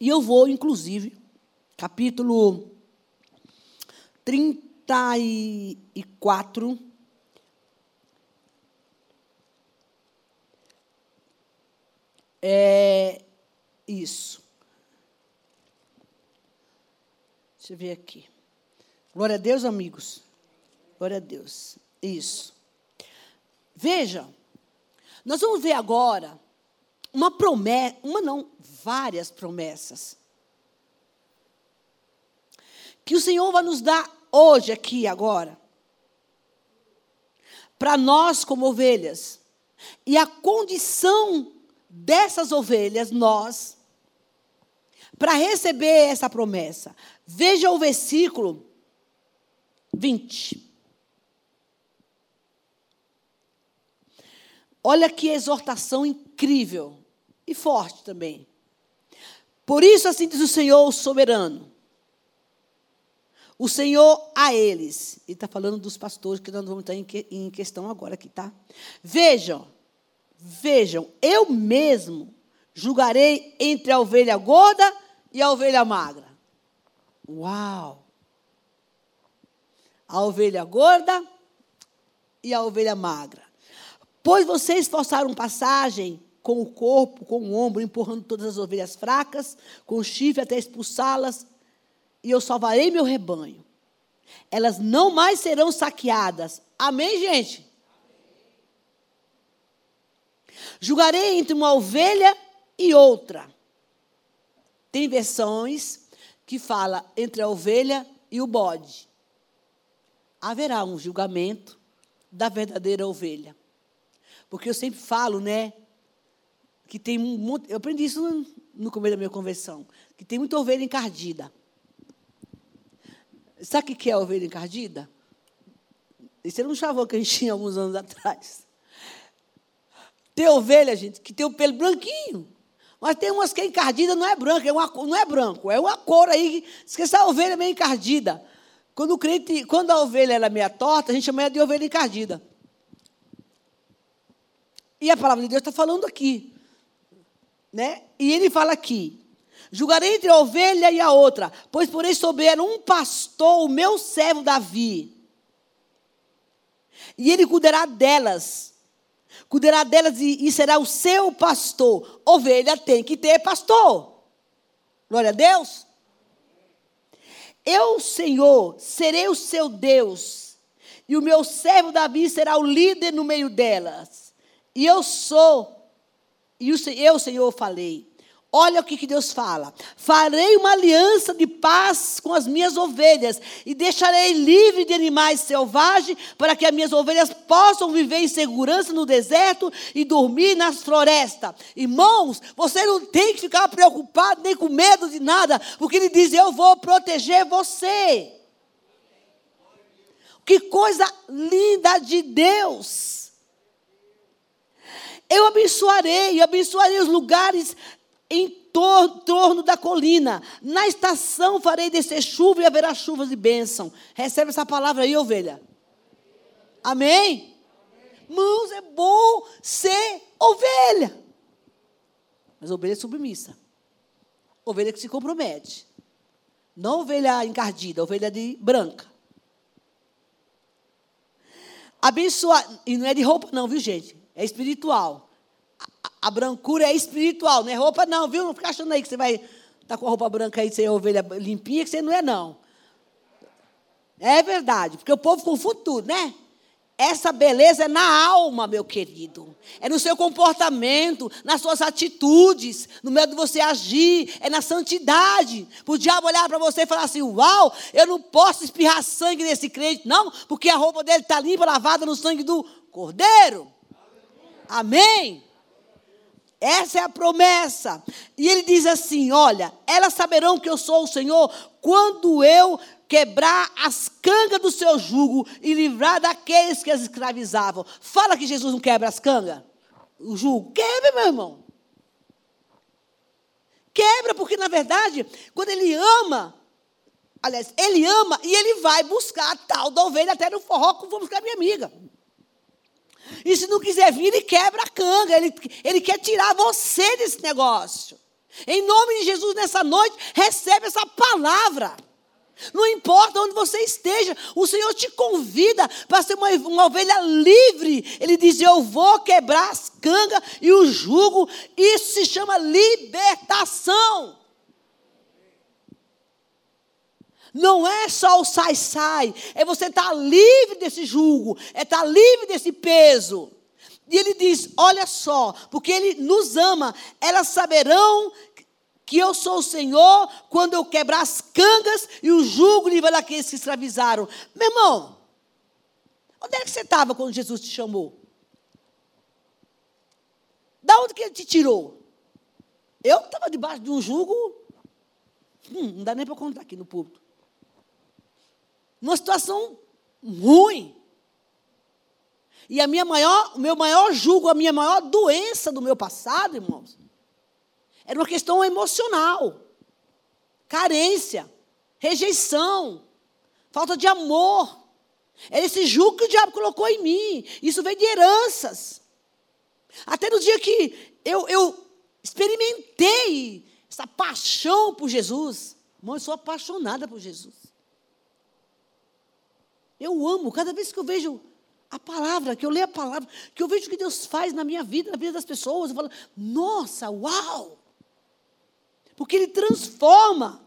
E eu vou, inclusive, capítulo 34. É isso. Deixa eu ver aqui. Glória a Deus, amigos. Glória a Deus. Isso. Veja, nós vamos ver agora uma promessa, uma não, várias promessas. Que o Senhor vai nos dar hoje, aqui, agora. Para nós, como ovelhas. E a condição dessas ovelhas, nós, para receber essa promessa. Veja o versículo 20. Olha que exortação incrível e forte também. Por isso, assim diz o Senhor, o soberano. O Senhor a eles. Ele está falando dos pastores que nós vamos estar em questão agora aqui, tá? Vejam, vejam, eu mesmo julgarei entre a ovelha gorda e a ovelha magra. Uau! A ovelha gorda e a ovelha magra. Pois vocês forçaram passagem com o corpo, com o ombro, empurrando todas as ovelhas fracas, com o chifre até expulsá-las. e eu salvarei meu rebanho. Elas não mais serão saqueadas. Amém, gente? Julgarei entre uma ovelha e outra. Tem versões que fala entre a ovelha e o bode. Haverá um julgamento da verdadeira ovelha. Porque eu sempre falo, né, que tem muito, eu aprendi isso no, começo da minha conversão, que tem muita ovelha encardida. Sabe o que é a ovelha encardida? Isso era um chavão que a gente tinha alguns anos atrás. Tem ovelha, gente, que tem o pelo branquinho. Mas tem umas que é encardida, não é branca, é uma, não é branco, é uma cor aí. Esqueça a ovelha meio encardida. Quando, o crente, quando a ovelha era meia torta, a gente chama ela de ovelha encardida. E a palavra de Deus está falando aqui. Né? E ele fala aqui: julgarei entre a ovelha e a outra, pois porém souber um pastor, o meu servo Davi, e ele cuidará delas cuidará delas e, e será o seu pastor. Ovelha tem que ter pastor. Glória a Deus. Eu, Senhor, serei o seu Deus, e o meu servo Davi será o líder no meio delas. E eu sou, e eu, Senhor, falei. Olha o que, que Deus fala: farei uma aliança de paz com as minhas ovelhas e deixarei livre de animais selvagens para que as minhas ovelhas possam viver em segurança no deserto e dormir nas florestas. Irmãos, você não tem que ficar preocupado nem com medo de nada, porque Ele diz: Eu vou proteger você. Que coisa linda de Deus! Eu abençoarei, abençoarei os lugares em tor torno da colina. Na estação farei descer chuva e haverá chuvas de bênção. Recebe essa palavra aí, ovelha. Amém? Mãos, é bom ser ovelha. Mas ovelha é submissa. Ovelha que se compromete. Não ovelha encardida, ovelha de branca. Abençoar. E não é de roupa, não, viu, gente? É espiritual. A brancura é espiritual, não é roupa, não, viu? Não fica achando aí que você vai estar tá com a roupa branca aí, ser ovelha limpinha, que você não é, não. É verdade, porque o povo confunde tudo, né? Essa beleza é na alma, meu querido. É no seu comportamento, nas suas atitudes, no meio de você agir, é na santidade. O diabo olhar para você e falar assim: Uau, eu não posso espirrar sangue nesse crente, não, porque a roupa dele está limpa, lavada no sangue do cordeiro. Amém? Essa é a promessa. E ele diz assim: Olha, elas saberão que eu sou o Senhor quando eu quebrar as cangas do seu jugo e livrar daqueles que as escravizavam. Fala que Jesus não quebra as cangas, o jugo. Quebra, meu irmão. Quebra, porque na verdade, quando ele ama, aliás, ele ama e ele vai buscar a tal da ovelha até no forró, como vou buscar minha amiga. E se não quiser vir, ele quebra a canga. Ele, ele quer tirar você desse negócio. Em nome de Jesus, nessa noite, recebe essa palavra. Não importa onde você esteja, o Senhor te convida para ser uma, uma ovelha livre. Ele diz: Eu vou quebrar as cangas e o jugo. Isso se chama libertação. Não é só o sai-sai, é você estar tá livre desse julgo, é estar tá livre desse peso. E ele diz: Olha só, porque ele nos ama, elas saberão que eu sou o Senhor quando eu quebrar as cangas e o jugo livrar daqueles que escravizaram. Meu irmão, onde é que você estava quando Jesus te chamou? Da onde que ele te tirou? Eu estava debaixo de um jugo. Hum, não dá nem para contar aqui no público numa situação ruim. E a minha maior, o meu maior julgo, a minha maior doença do meu passado, irmãos, era uma questão emocional. Carência, rejeição, falta de amor. Era esse julgo que o diabo colocou em mim. Isso veio de heranças. Até no dia que eu, eu experimentei essa paixão por Jesus. Irmão, eu sou apaixonada por Jesus. Eu amo, cada vez que eu vejo a palavra, que eu leio a palavra, que eu vejo o que Deus faz na minha vida, na vida das pessoas, eu falo, nossa, uau! Porque Ele transforma.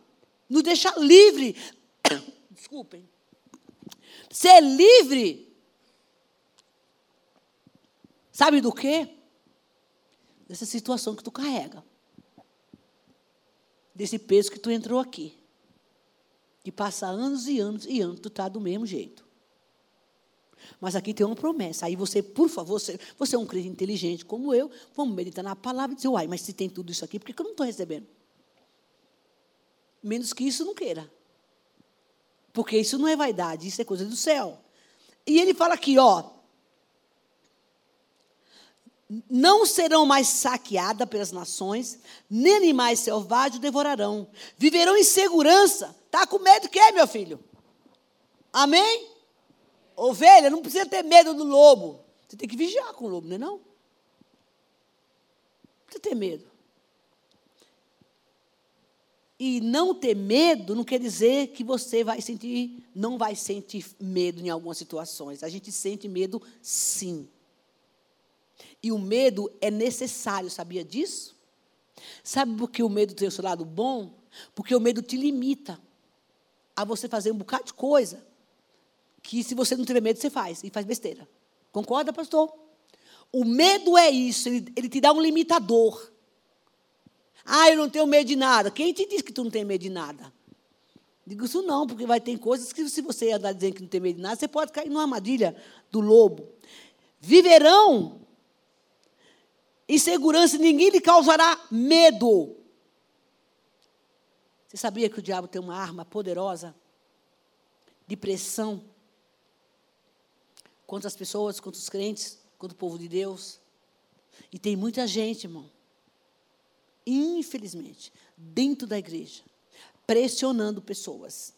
nos deixar livre. Desculpem. Ser livre. Sabe do quê? Dessa situação que tu carrega. Desse peso que tu entrou aqui. Que passa anos e anos e anos, tu está do mesmo jeito. Mas aqui tem uma promessa. Aí você, por favor, você, você é um crente inteligente como eu, vamos meditar na palavra e dizer, uai, mas se tem tudo isso aqui, por que eu não estou recebendo? Menos que isso, não queira. Porque isso não é vaidade, isso é coisa do céu. E ele fala aqui, ó. Não serão mais saqueadas pelas nações, nem animais selvagens devorarão. Viverão em segurança. Está com medo de quê, meu filho? Amém? Ovelha não precisa ter medo do lobo. Você tem que vigiar com o lobo, não é não? Não precisa ter medo. E não ter medo não quer dizer que você vai sentir, não vai sentir medo em algumas situações. A gente sente medo sim. E o medo é necessário, sabia disso? Sabe por que o medo tem o seu lado bom? Porque o medo te limita a você fazer um bocado de coisa que se você não tiver medo, você faz, e faz besteira. Concorda, pastor? O medo é isso, ele, ele te dá um limitador. Ah, eu não tenho medo de nada. Quem te disse que tu não tem medo de nada? Digo isso não, porque vai ter coisas que se você andar dizendo que não tem medo de nada, você pode cair numa armadilha do lobo. Viverão em segurança, ninguém lhe causará medo. Você sabia que o diabo tem uma arma poderosa de pressão contra as pessoas, contra os crentes, contra o povo de Deus. E tem muita gente, irmão, infelizmente, dentro da igreja, pressionando pessoas.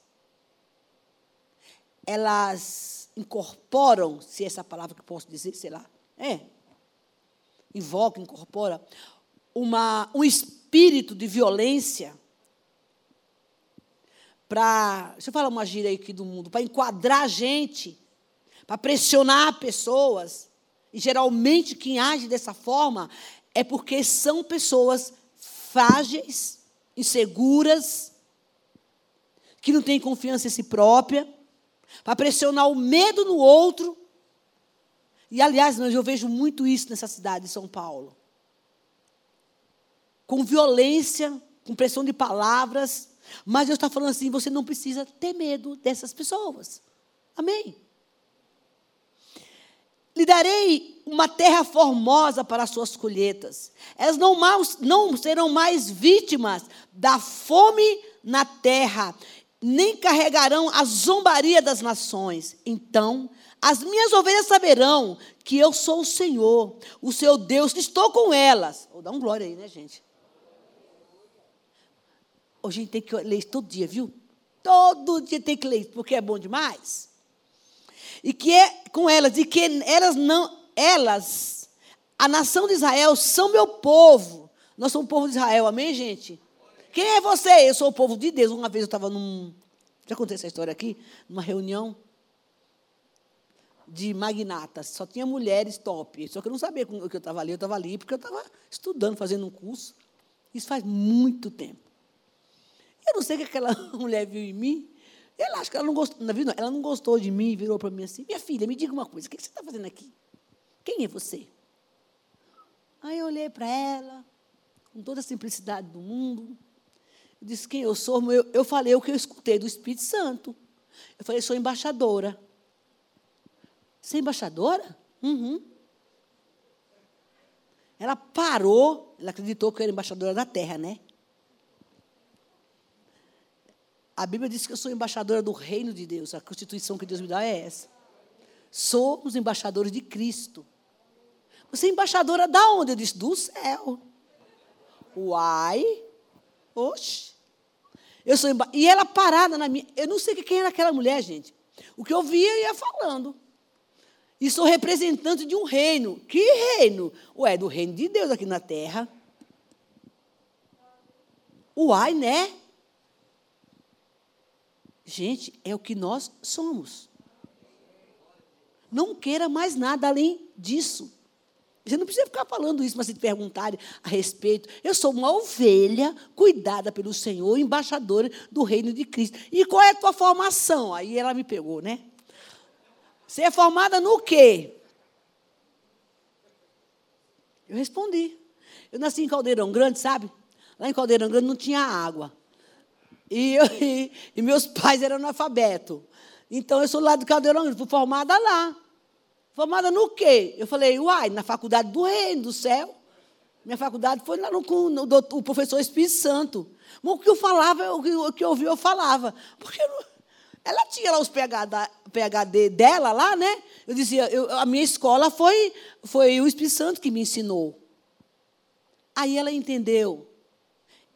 Elas incorporam, se é essa palavra que eu posso dizer, sei lá, é, invoca, incorpora, uma, um espírito de violência para, deixa eu falar uma gíria aqui do mundo, para enquadrar a gente para pressionar pessoas. E geralmente quem age dessa forma é porque são pessoas frágeis, inseguras, que não têm confiança em si própria, para pressionar o medo no outro. E, aliás, eu vejo muito isso nessa cidade de São Paulo. Com violência, com pressão de palavras. Mas Deus está falando assim: você não precisa ter medo dessas pessoas. Amém? Lhe darei uma terra formosa para as suas colheitas. Elas não, não serão mais vítimas da fome na terra, nem carregarão a zombaria das nações. Então, as minhas ovelhas saberão que eu sou o Senhor, o seu Deus, que estou com elas. Vou dar um glória aí, né, gente? Hoje a gente tem que ler todo dia, viu? Todo dia tem que ler porque é bom demais e que é com elas, e que elas não, elas, a nação de Israel, são meu povo. Nós somos o povo de Israel, amém, gente? Quem é você? Eu sou o povo de Deus. Uma vez eu estava num. Já contei essa história aqui? Numa reunião de magnatas. Só tinha mulheres top. Só que eu não sabia o que eu estava ali. Eu estava ali porque eu estava estudando, fazendo um curso. Isso faz muito tempo. Eu não sei o que aquela mulher viu em mim. Ela acho que ela não gostou, não, ela não gostou de mim, virou para mim assim, minha filha, me diga uma coisa, o que você está fazendo aqui? Quem é você? Aí eu olhei para ela, com toda a simplicidade do mundo, disse quem eu sou, eu, eu falei o que eu escutei do Espírito Santo. Eu falei, sou embaixadora. Você é embaixadora? Uhum. Ela parou, ela acreditou que eu era embaixadora da terra, né? A Bíblia diz que eu sou embaixadora do reino de Deus. A constituição que Deus me dá é essa. Somos embaixadores de Cristo. Você é embaixadora da onde? Eu disse, do céu. Uai. Oxe. Eu sou emba... E ela parada na minha. Eu não sei quem era aquela mulher, gente. O que eu via, eu ia falando. E sou representante de um reino. Que reino? Ué, do reino de Deus aqui na terra. Uai, né? Gente, é o que nós somos. Não queira mais nada além disso. Você não precisa ficar falando isso, mas se perguntarem a respeito. Eu sou uma ovelha cuidada pelo Senhor, embaixadora do reino de Cristo. E qual é a tua formação? Aí ela me pegou, né? Você é formada no quê? Eu respondi. Eu nasci em Caldeirão Grande, sabe? Lá em Caldeirão Grande não tinha água. E, eu, e, e meus pais eram analfabetos. Então, eu sou lá do Caldeirão fui formada lá. Formada no quê? Eu falei, uai, na faculdade do reino, do céu. Minha faculdade foi lá no, no, o professor Espírito Santo. Mas o que eu falava, o que, o que eu ouvia, eu falava. Porque eu, ela tinha lá os PhD, PhD dela lá, né? Eu dizia, eu, a minha escola foi, foi o Espírito Santo que me ensinou. Aí ela entendeu.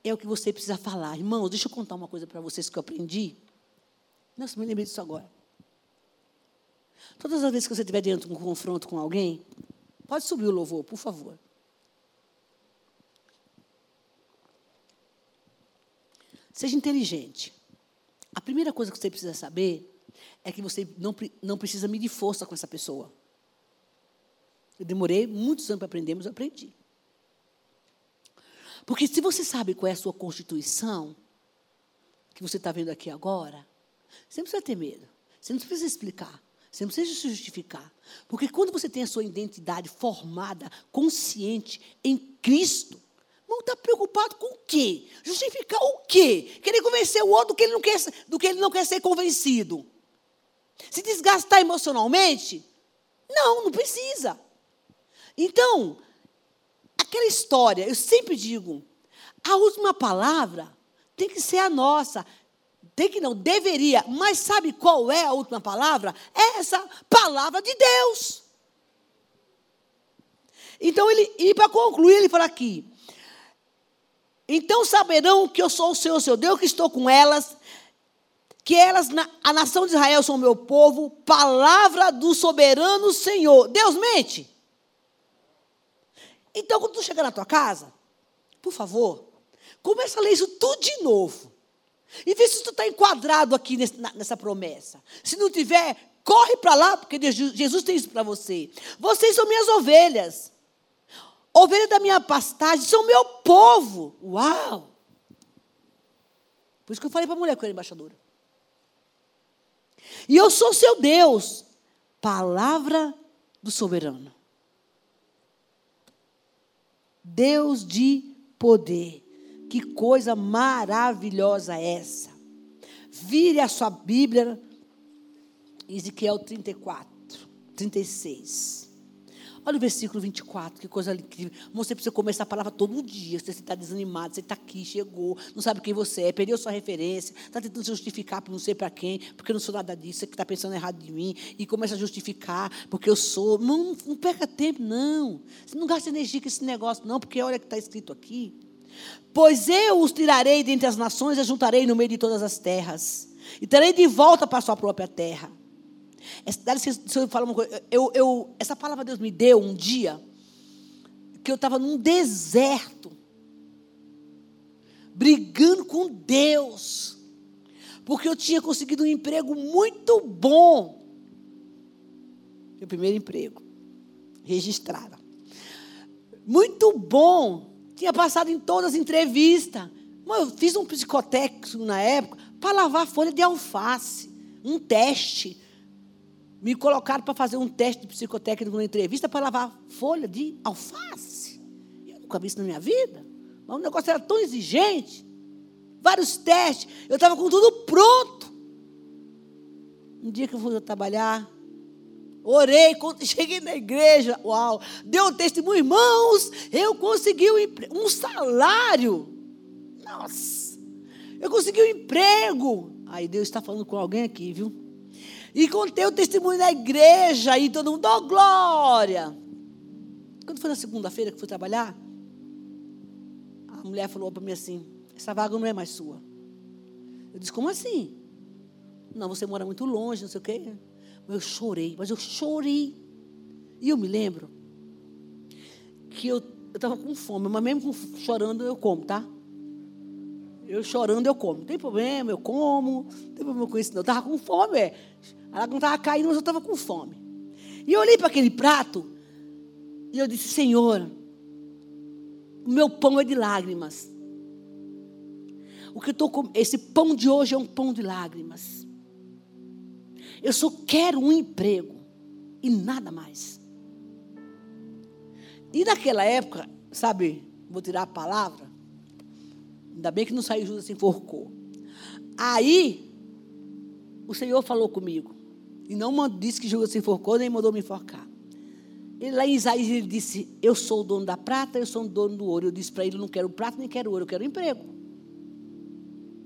É o que você precisa falar. Irmãos, deixa eu contar uma coisa para vocês que eu aprendi. Nossa, me lembrei disso agora. Todas as vezes que você estiver diante de um confronto com alguém, pode subir o louvor, por favor. Seja inteligente. A primeira coisa que você precisa saber é que você não, não precisa medir força com essa pessoa. Eu demorei muitos anos para aprender, mas eu aprendi. Porque se você sabe qual é a sua constituição, que você está vendo aqui agora, você não precisa ter medo. Você não precisa explicar. Você não precisa se justificar. Porque quando você tem a sua identidade formada, consciente em Cristo, não está preocupado com o quê? Justificar o quê? Querer convencer o outro do que ele não quer, do que ele não quer ser convencido. Se desgastar emocionalmente? Não, não precisa. Então, aquela história, eu sempre digo, a última palavra tem que ser a nossa. Tem que não, deveria. Mas sabe qual é a última palavra? É essa palavra de Deus. Então, ele, e para concluir, ele fala aqui: Então saberão que eu sou o Senhor, seu Deus, que estou com elas, que elas, a nação de Israel, são meu povo, palavra do soberano Senhor. Deus mente. Então, quando tu chegar na tua casa, por favor, começa a ler isso tudo de novo. E vê se tu está enquadrado aqui nessa promessa. Se não tiver, corre para lá, porque Jesus tem isso para você. Vocês são minhas ovelhas. Ovelha da minha pastagem, são meu povo. Uau! Por isso que eu falei para a mulher que era embaixadora. E eu sou seu Deus. Palavra do soberano. Deus de poder. Que coisa maravilhosa é essa. Vire a sua Bíblia, Ezequiel 34, 36. Olha o versículo 24, que coisa incrível. Você precisa começar a palavra todo dia. Você está desanimado, você está aqui, chegou, não sabe quem você é, perdeu sua referência, está tentando justificar para não sei para quem, porque eu não sou nada disso, você que está pensando errado de mim, e começa a justificar, porque eu sou. Não, não perca tempo, não. Você não gasta energia com esse negócio, não, porque olha o que está escrito aqui. Pois eu os tirarei dentre as nações e juntarei no meio de todas as terras. E terei de volta para a sua própria terra. Licença, eu falar uma coisa. Eu, eu, essa palavra Deus me deu um dia que eu estava num deserto, brigando com Deus, porque eu tinha conseguido um emprego muito bom. Meu primeiro emprego, registrado. Muito bom tinha passado em todas as entrevistas. Eu fiz um psicotécnico na época para lavar folha de alface. Um teste. Me colocaram para fazer um teste de psicotécnico na entrevista para lavar folha de alface. Eu nunca vi isso na minha vida. Mas o negócio era tão exigente. Vários testes. Eu estava com tudo pronto. Um dia que eu fui trabalhar, Orei, cheguei na igreja, uau, deu um testemunho, irmãos, eu consegui um, um salário. Nossa, eu consegui um emprego. Aí Deus está falando com alguém aqui, viu? E contei o testemunho na igreja, e todo mundo, oh, glória. Quando foi na segunda-feira que fui trabalhar, a mulher falou para mim assim: essa vaga não é mais sua. Eu disse, como assim? Não, você mora muito longe, não sei o quê. Eu chorei, mas eu chorei. E eu me lembro que eu estava com fome, mas mesmo chorando eu como, tá? Eu chorando eu como. Não tem problema, eu como. Não tem problema com isso, não. Eu estava com fome, é. Ela não estava caindo, mas eu estava com fome. E eu olhei para aquele prato. E eu disse: Senhor, o meu pão é de lágrimas. O que eu tô com... Esse pão de hoje é um pão de lágrimas. Eu só quero um emprego e nada mais. E naquela época, sabe, vou tirar a palavra. Ainda bem que não saiu Judas se enforcou. Aí, o Senhor falou comigo. E não disse que Judas se enforcou, nem mandou me enforcar. Ele, lá em Isaías ele disse: Eu sou o dono da prata, eu sou o dono do ouro. Eu disse para ele: não quero prata nem quero ouro, eu quero emprego.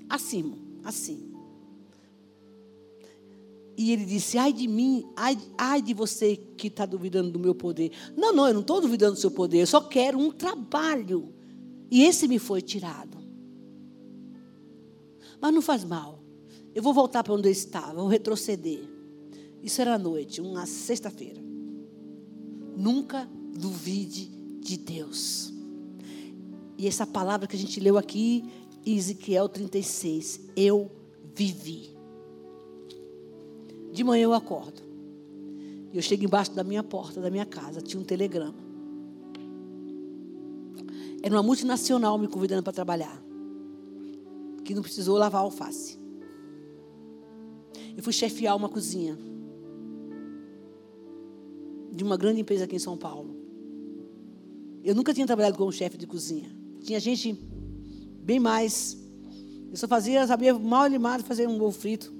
Assim, assim. E ele disse: Ai de mim, ai, ai de você que está duvidando do meu poder. Não, não, eu não estou duvidando do seu poder, eu só quero um trabalho. E esse me foi tirado. Mas não faz mal. Eu vou voltar para onde eu estava, vou retroceder. Isso era à noite, uma sexta-feira. Nunca duvide de Deus. E essa palavra que a gente leu aqui, Ezequiel 36, eu vivi. De manhã eu acordo. Eu chego embaixo da minha porta, da minha casa, tinha um telegrama. Era uma multinacional me convidando para trabalhar. Que não precisou lavar alface. Eu fui chefiar uma cozinha de uma grande empresa aqui em São Paulo. Eu nunca tinha trabalhado como chefe de cozinha. Tinha gente bem mais. Eu só fazia, sabia mal limado fazer um ovo frito.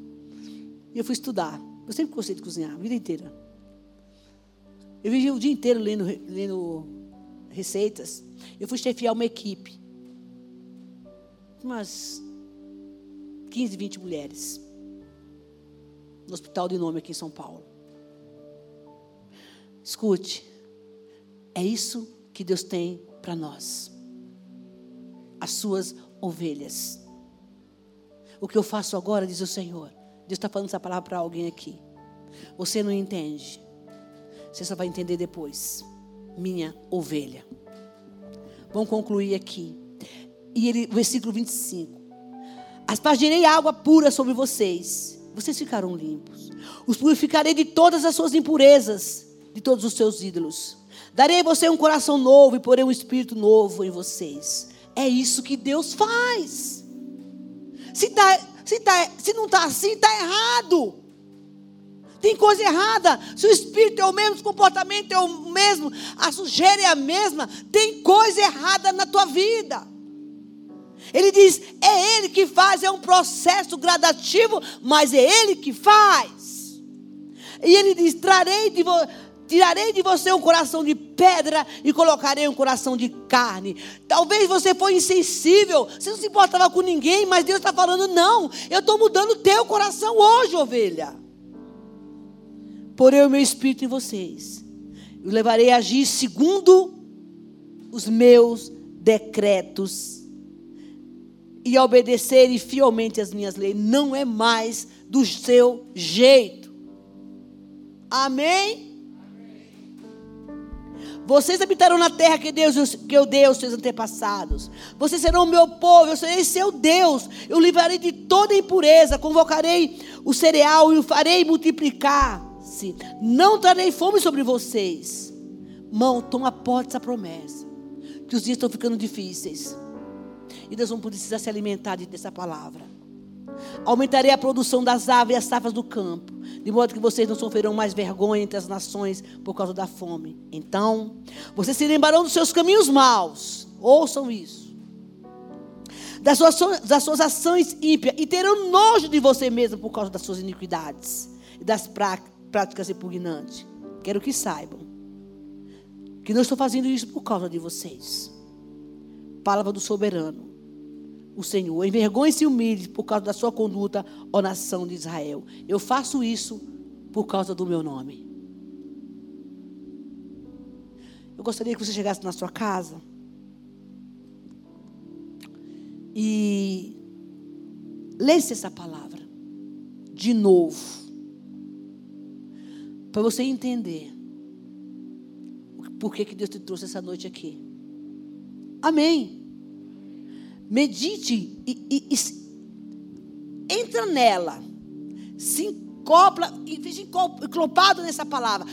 E eu fui estudar. Eu sempre gostei de cozinhar, a vida inteira. Eu vivi o dia inteiro lendo, lendo receitas. Eu fui chefiar uma equipe. Umas 15, 20 mulheres. No hospital de nome aqui em São Paulo. Escute, é isso que Deus tem para nós. As suas ovelhas. O que eu faço agora, diz o Senhor. Deus está falando essa palavra para alguém aqui. Você não entende. Você só vai entender depois. Minha ovelha. Vamos concluir aqui. E ele, versículo 25. Aspargirei água pura sobre vocês. Vocês ficarão limpos. Os purificarei de todas as suas impurezas de todos os seus ídolos. Darei a você um coração novo e porei um espírito novo em vocês. É isso que Deus faz. Se, tá, se, tá, se não está assim, está errado. Tem coisa errada. Se o espírito é o mesmo, o comportamento é o mesmo, a sujeira é a mesma, tem coisa errada na tua vida. Ele diz: é Ele que faz, é um processo gradativo, mas é Ele que faz. E Ele diz: trarei de você Tirarei de você um coração de pedra e colocarei um coração de carne. Talvez você foi insensível, você não se importava com ninguém, mas Deus está falando: não, eu estou mudando o teu coração hoje, ovelha. Porei o meu espírito em vocês. Eu levarei a agir segundo os meus decretos e a obedecerem fielmente as minhas leis. Não é mais do seu jeito. Amém? Vocês habitarão na terra que, Deus, que eu dei aos seus antepassados. Vocês serão o meu povo, eu serei seu Deus. Eu livrarei de toda impureza, convocarei o cereal e o farei multiplicar-se. Não trarei fome sobre vocês. Mão, toma posse dessa promessa. Que os dias estão ficando difíceis. E Deus não precisar se alimentar dessa palavra. Aumentarei a produção das aves e as safras do campo, de modo que vocês não sofrerão mais vergonha entre as nações por causa da fome. Então, vocês se lembrarão dos seus caminhos maus. Ouçam isso. Das suas, das suas ações ímpias e terão nojo de você mesmo por causa das suas iniquidades e das práticas repugnantes. Quero que saibam que não estou fazendo isso por causa de vocês. Palavra do soberano o Senhor. Envergonhe-se e humilhe por causa da sua conduta, ó nação de Israel. Eu faço isso por causa do meu nome. Eu gostaria que você chegasse na sua casa e lesse essa palavra de novo, para você entender por que, que Deus te trouxe essa noite aqui. Amém. Medite e, e, e entra nela. Se encopla fica encopado nessa palavra.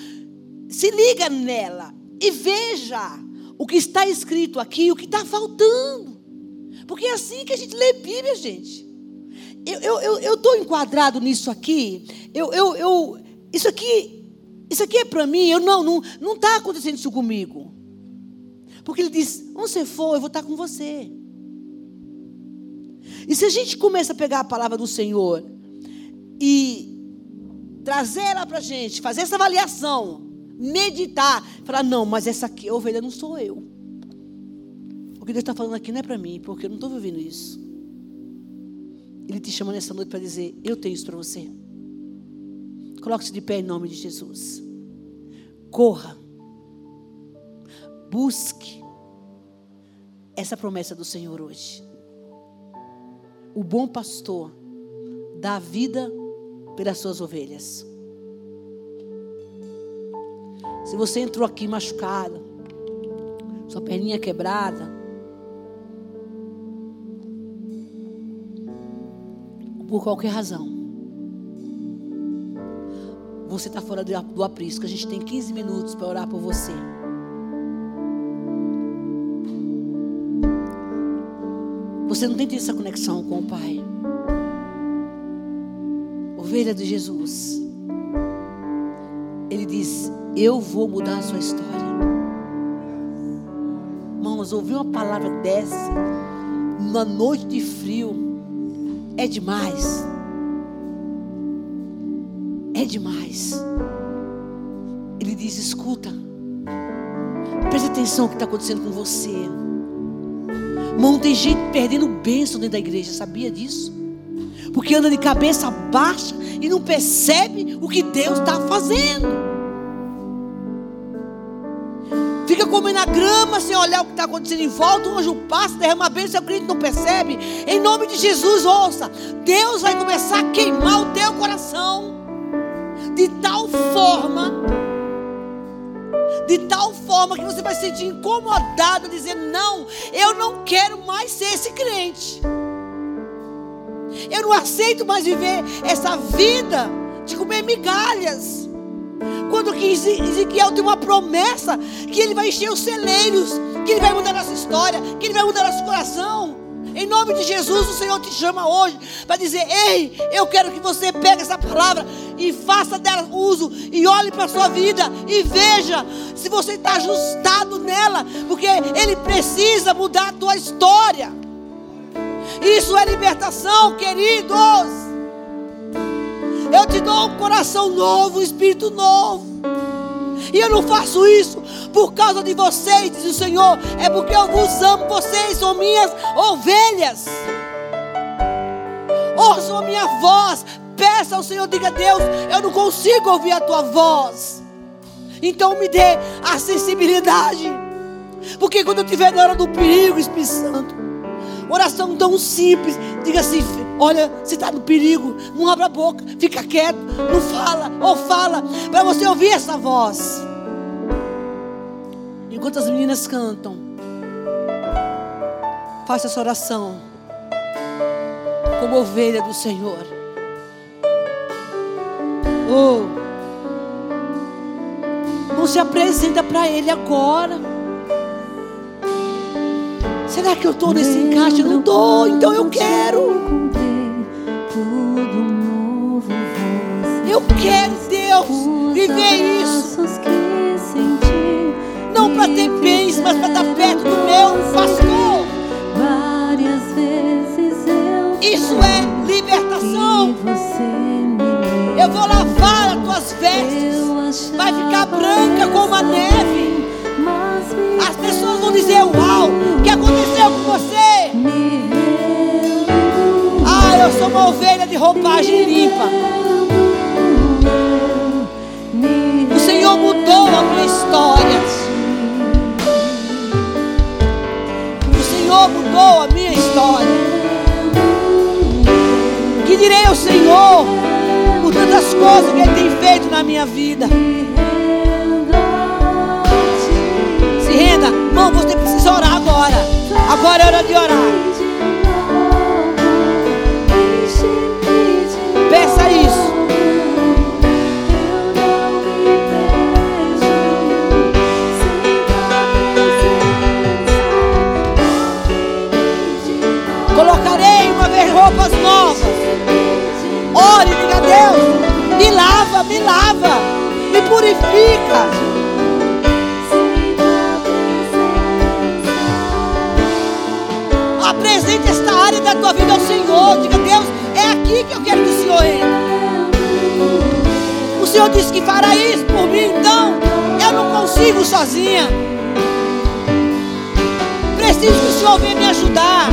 Se liga nela. e veja o que está escrito aqui, o que está faltando. Porque é assim que a gente lê Bíblia, gente. Eu estou enquadrado nisso aqui. Eu, eu, eu, isso aqui, isso aqui é para mim. Eu não, não, não está acontecendo isso comigo. Porque ele diz: onde você for, eu vou estar com você. E se a gente começa a pegar a palavra do Senhor e trazer ela para a gente, fazer essa avaliação, meditar, falar: não, mas essa aqui, a ovelha não sou eu. O que Deus está falando aqui não é para mim, porque eu não estou vivendo isso. Ele te chama nessa noite para dizer: Eu tenho isso para você. Coloque-se de pé em nome de Jesus. Corra. Busque essa promessa do Senhor hoje. O bom pastor dá vida pelas suas ovelhas. Se você entrou aqui machucado, sua perninha quebrada, por qualquer razão, você está fora do aprisco. A gente tem 15 minutos para orar por você. Você não tem tido essa conexão com o Pai. Ovelha de Jesus. Ele diz: Eu vou mudar a sua história. Irmãos, ouvir uma palavra dessa, numa noite de frio, é demais. É demais. Ele diz: Escuta, preste atenção no que está acontecendo com você. Irmão, tem gente perdendo bênção dentro da igreja, sabia disso? Porque anda de cabeça baixa e não percebe o que Deus está fazendo. Fica comendo a grama sem olhar o que está acontecendo em volta. Um anjo passa, derrama a bênção, o crente não percebe. Em nome de Jesus, ouça. Deus vai começar a queimar o teu coração. De tal forma de tal forma que você vai se sentir incomodado, dizer: Não, eu não quero mais ser esse crente. Eu não aceito mais viver essa vida de comer migalhas. Quando que Ezequiel tem uma promessa que ele vai encher os celeiros, que ele vai mudar nossa história, que ele vai mudar nosso coração. Em nome de Jesus, o Senhor te chama hoje para dizer: Ei, eu quero que você pegue essa palavra e faça dela uso e olhe para a sua vida e veja se você está ajustado nela, porque Ele precisa mudar a tua história. Isso é libertação, queridos. Eu te dou um coração novo, um espírito novo. E eu não faço isso por causa de vocês, diz o Senhor. É porque eu vos amo, vocês são minhas ovelhas. Ouçam a minha voz. Peça ao Senhor, diga Deus, eu não consigo ouvir a tua voz. Então me dê a sensibilidade. Porque quando eu estiver na hora do perigo, Espírito Santo, oração tão simples, diga assim: olha, você está no perigo, não abra a boca, fica quieto, não fala, ou fala, para você ouvir essa voz. Enquanto as meninas cantam, faça essa oração como ovelha do Senhor. Oh, não se apresenta para Ele agora. Será que eu estou nesse encaixe? Eu não estou, então eu quero. Eu quero, Deus, viver isso mas para estar perto do meu pastor. Várias vezes eu Isso é libertação. Eu vou lavar as tuas vestes. Vai ficar branca como a neve. As pessoas vão dizer: Uau, o que aconteceu com você? Ah, eu sou uma ovelha de roupagem limpa. O Senhor mudou a minha história. Senhor mudou a minha história. Que direi ao Senhor por tantas coisas que Ele tem feito na minha vida. Se renda, irmão, você precisa orar agora. Agora é hora de orar. ore, diga a Deus, me lava, me lava, me purifica. Apresente esta área da tua vida ao Senhor. Diga, a Deus, é aqui que eu quero que o Senhor entre. O Senhor disse que fará isso por mim, então eu não consigo sozinha. Preciso que o Senhor venha me ajudar.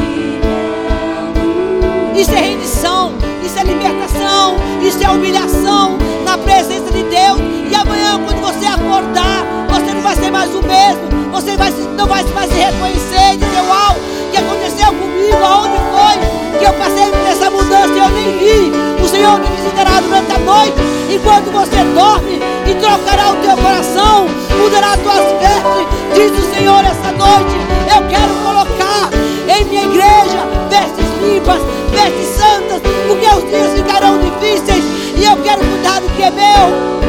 Isso é rendição isso é libertação, isso é humilhação na presença de Deus. E amanhã, quando você acordar, você não vai ser mais o mesmo. Você vai, não vai mais se reconhecer e dizer: Uau, o que aconteceu comigo? Aonde foi que eu passei por essa mudança e eu nem vi? O Senhor te visitará durante a noite, enquanto você dorme, e trocará o teu coração, mudará as tuas vestes. Diz o Senhor essa noite: Eu quero colocar em minha igreja vestes limpas, vestes santas, porque os dias ficarão difíceis e eu quero cuidar do que é meu.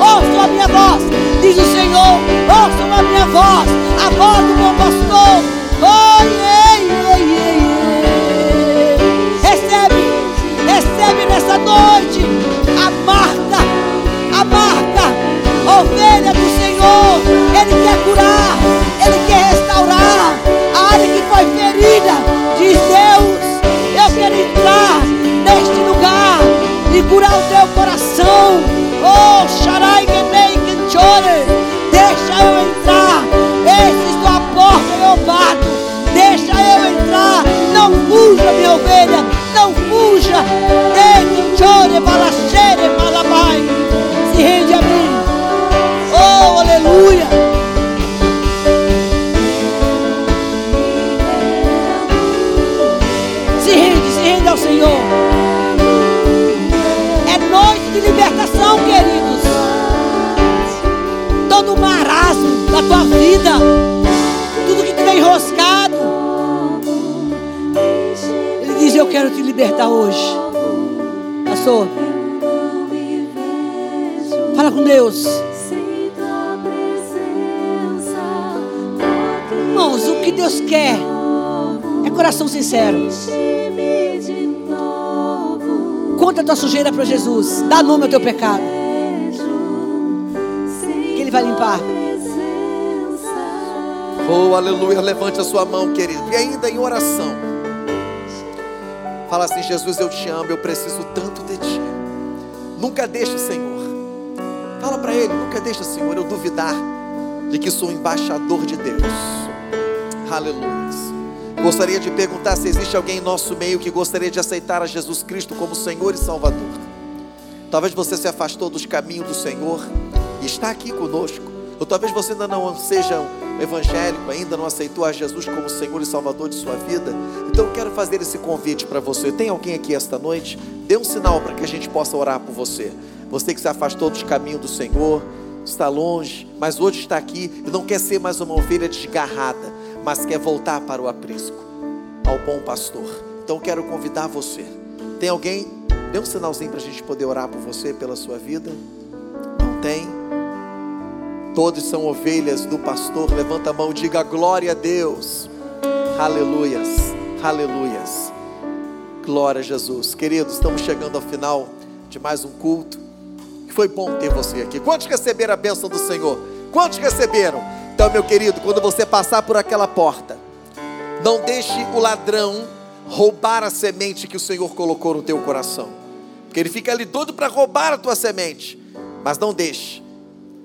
Ouçam a minha voz, diz o Senhor. Ouçam a minha voz, a voz do meu pastor. Oh, yeah, yeah, yeah, Recebe, recebe nessa noite a marca, a marca, ovelha do Senhor. Ele quer curar, ele quer restaurar a área que foi ferida. Diz Deus, e curar o teu coração. Oh, Sharai Genei chore. Deixa eu entrar. Esse estou a porta, meu pato. Deixa eu entrar. Não fuja, minha ovelha. Não fuja. Ei, chore, balachere, malabai. Vida, tudo que tem enroscado. Ele diz: Eu quero te libertar hoje. Pastor, fala com Deus. Irmãos, o que Deus quer é coração sincero. Conta a tua sujeira para Jesus. Dá nome ao teu pecado. Que Ele vai limpar. Oh, aleluia. Levante a sua mão, querido. E ainda em oração. Fala assim: Jesus, eu te amo. Eu preciso tanto de ti. Nunca deixe, Senhor. Fala para Ele: nunca deixe, Senhor, eu duvidar de que sou embaixador de Deus. Aleluia. Gostaria de perguntar se existe alguém em nosso meio que gostaria de aceitar a Jesus Cristo como Senhor e Salvador. Talvez você se afastou dos caminhos do Senhor e está aqui conosco. Ou talvez você ainda não seja evangélico, ainda não aceitou a Jesus como Senhor e Salvador de sua vida. Então eu quero fazer esse convite para você. Tem alguém aqui esta noite? Dê um sinal para que a gente possa orar por você. Você que se afastou dos caminhos do Senhor, está longe, mas hoje está aqui e não quer ser mais uma ovelha desgarrada mas quer voltar para o aprisco, ao bom pastor. Então quero convidar você. Tem alguém? Dê um sinalzinho para a gente poder orar por você, pela sua vida. Não tem? Todos são ovelhas do pastor. Levanta a mão diga glória a Deus. Aleluias, aleluias. Glória a Jesus. Queridos, estamos chegando ao final de mais um culto. Foi bom ter você aqui. Quantos receberam a bênção do Senhor? Quantos receberam? Então, meu querido, quando você passar por aquela porta, não deixe o ladrão roubar a semente que o Senhor colocou no teu coração. Porque ele fica ali todo para roubar a tua semente. Mas não deixe,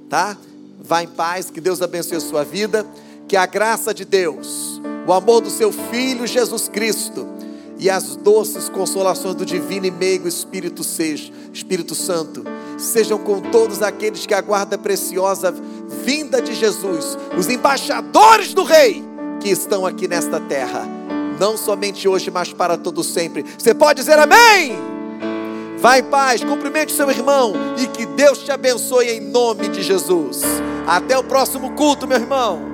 tá? Vá em paz, que Deus abençoe a sua vida, que a graça de Deus, o amor do seu filho Jesus Cristo e as doces consolações do divino e meigo Espírito seja, Espírito Santo, sejam com todos aqueles que aguardam a preciosa vinda de Jesus, os embaixadores do Rei que estão aqui nesta terra, não somente hoje, mas para todo sempre. Você pode dizer amém? Vai em paz, cumprimente seu irmão e que Deus te abençoe em nome de Jesus. Até o próximo culto, meu irmão.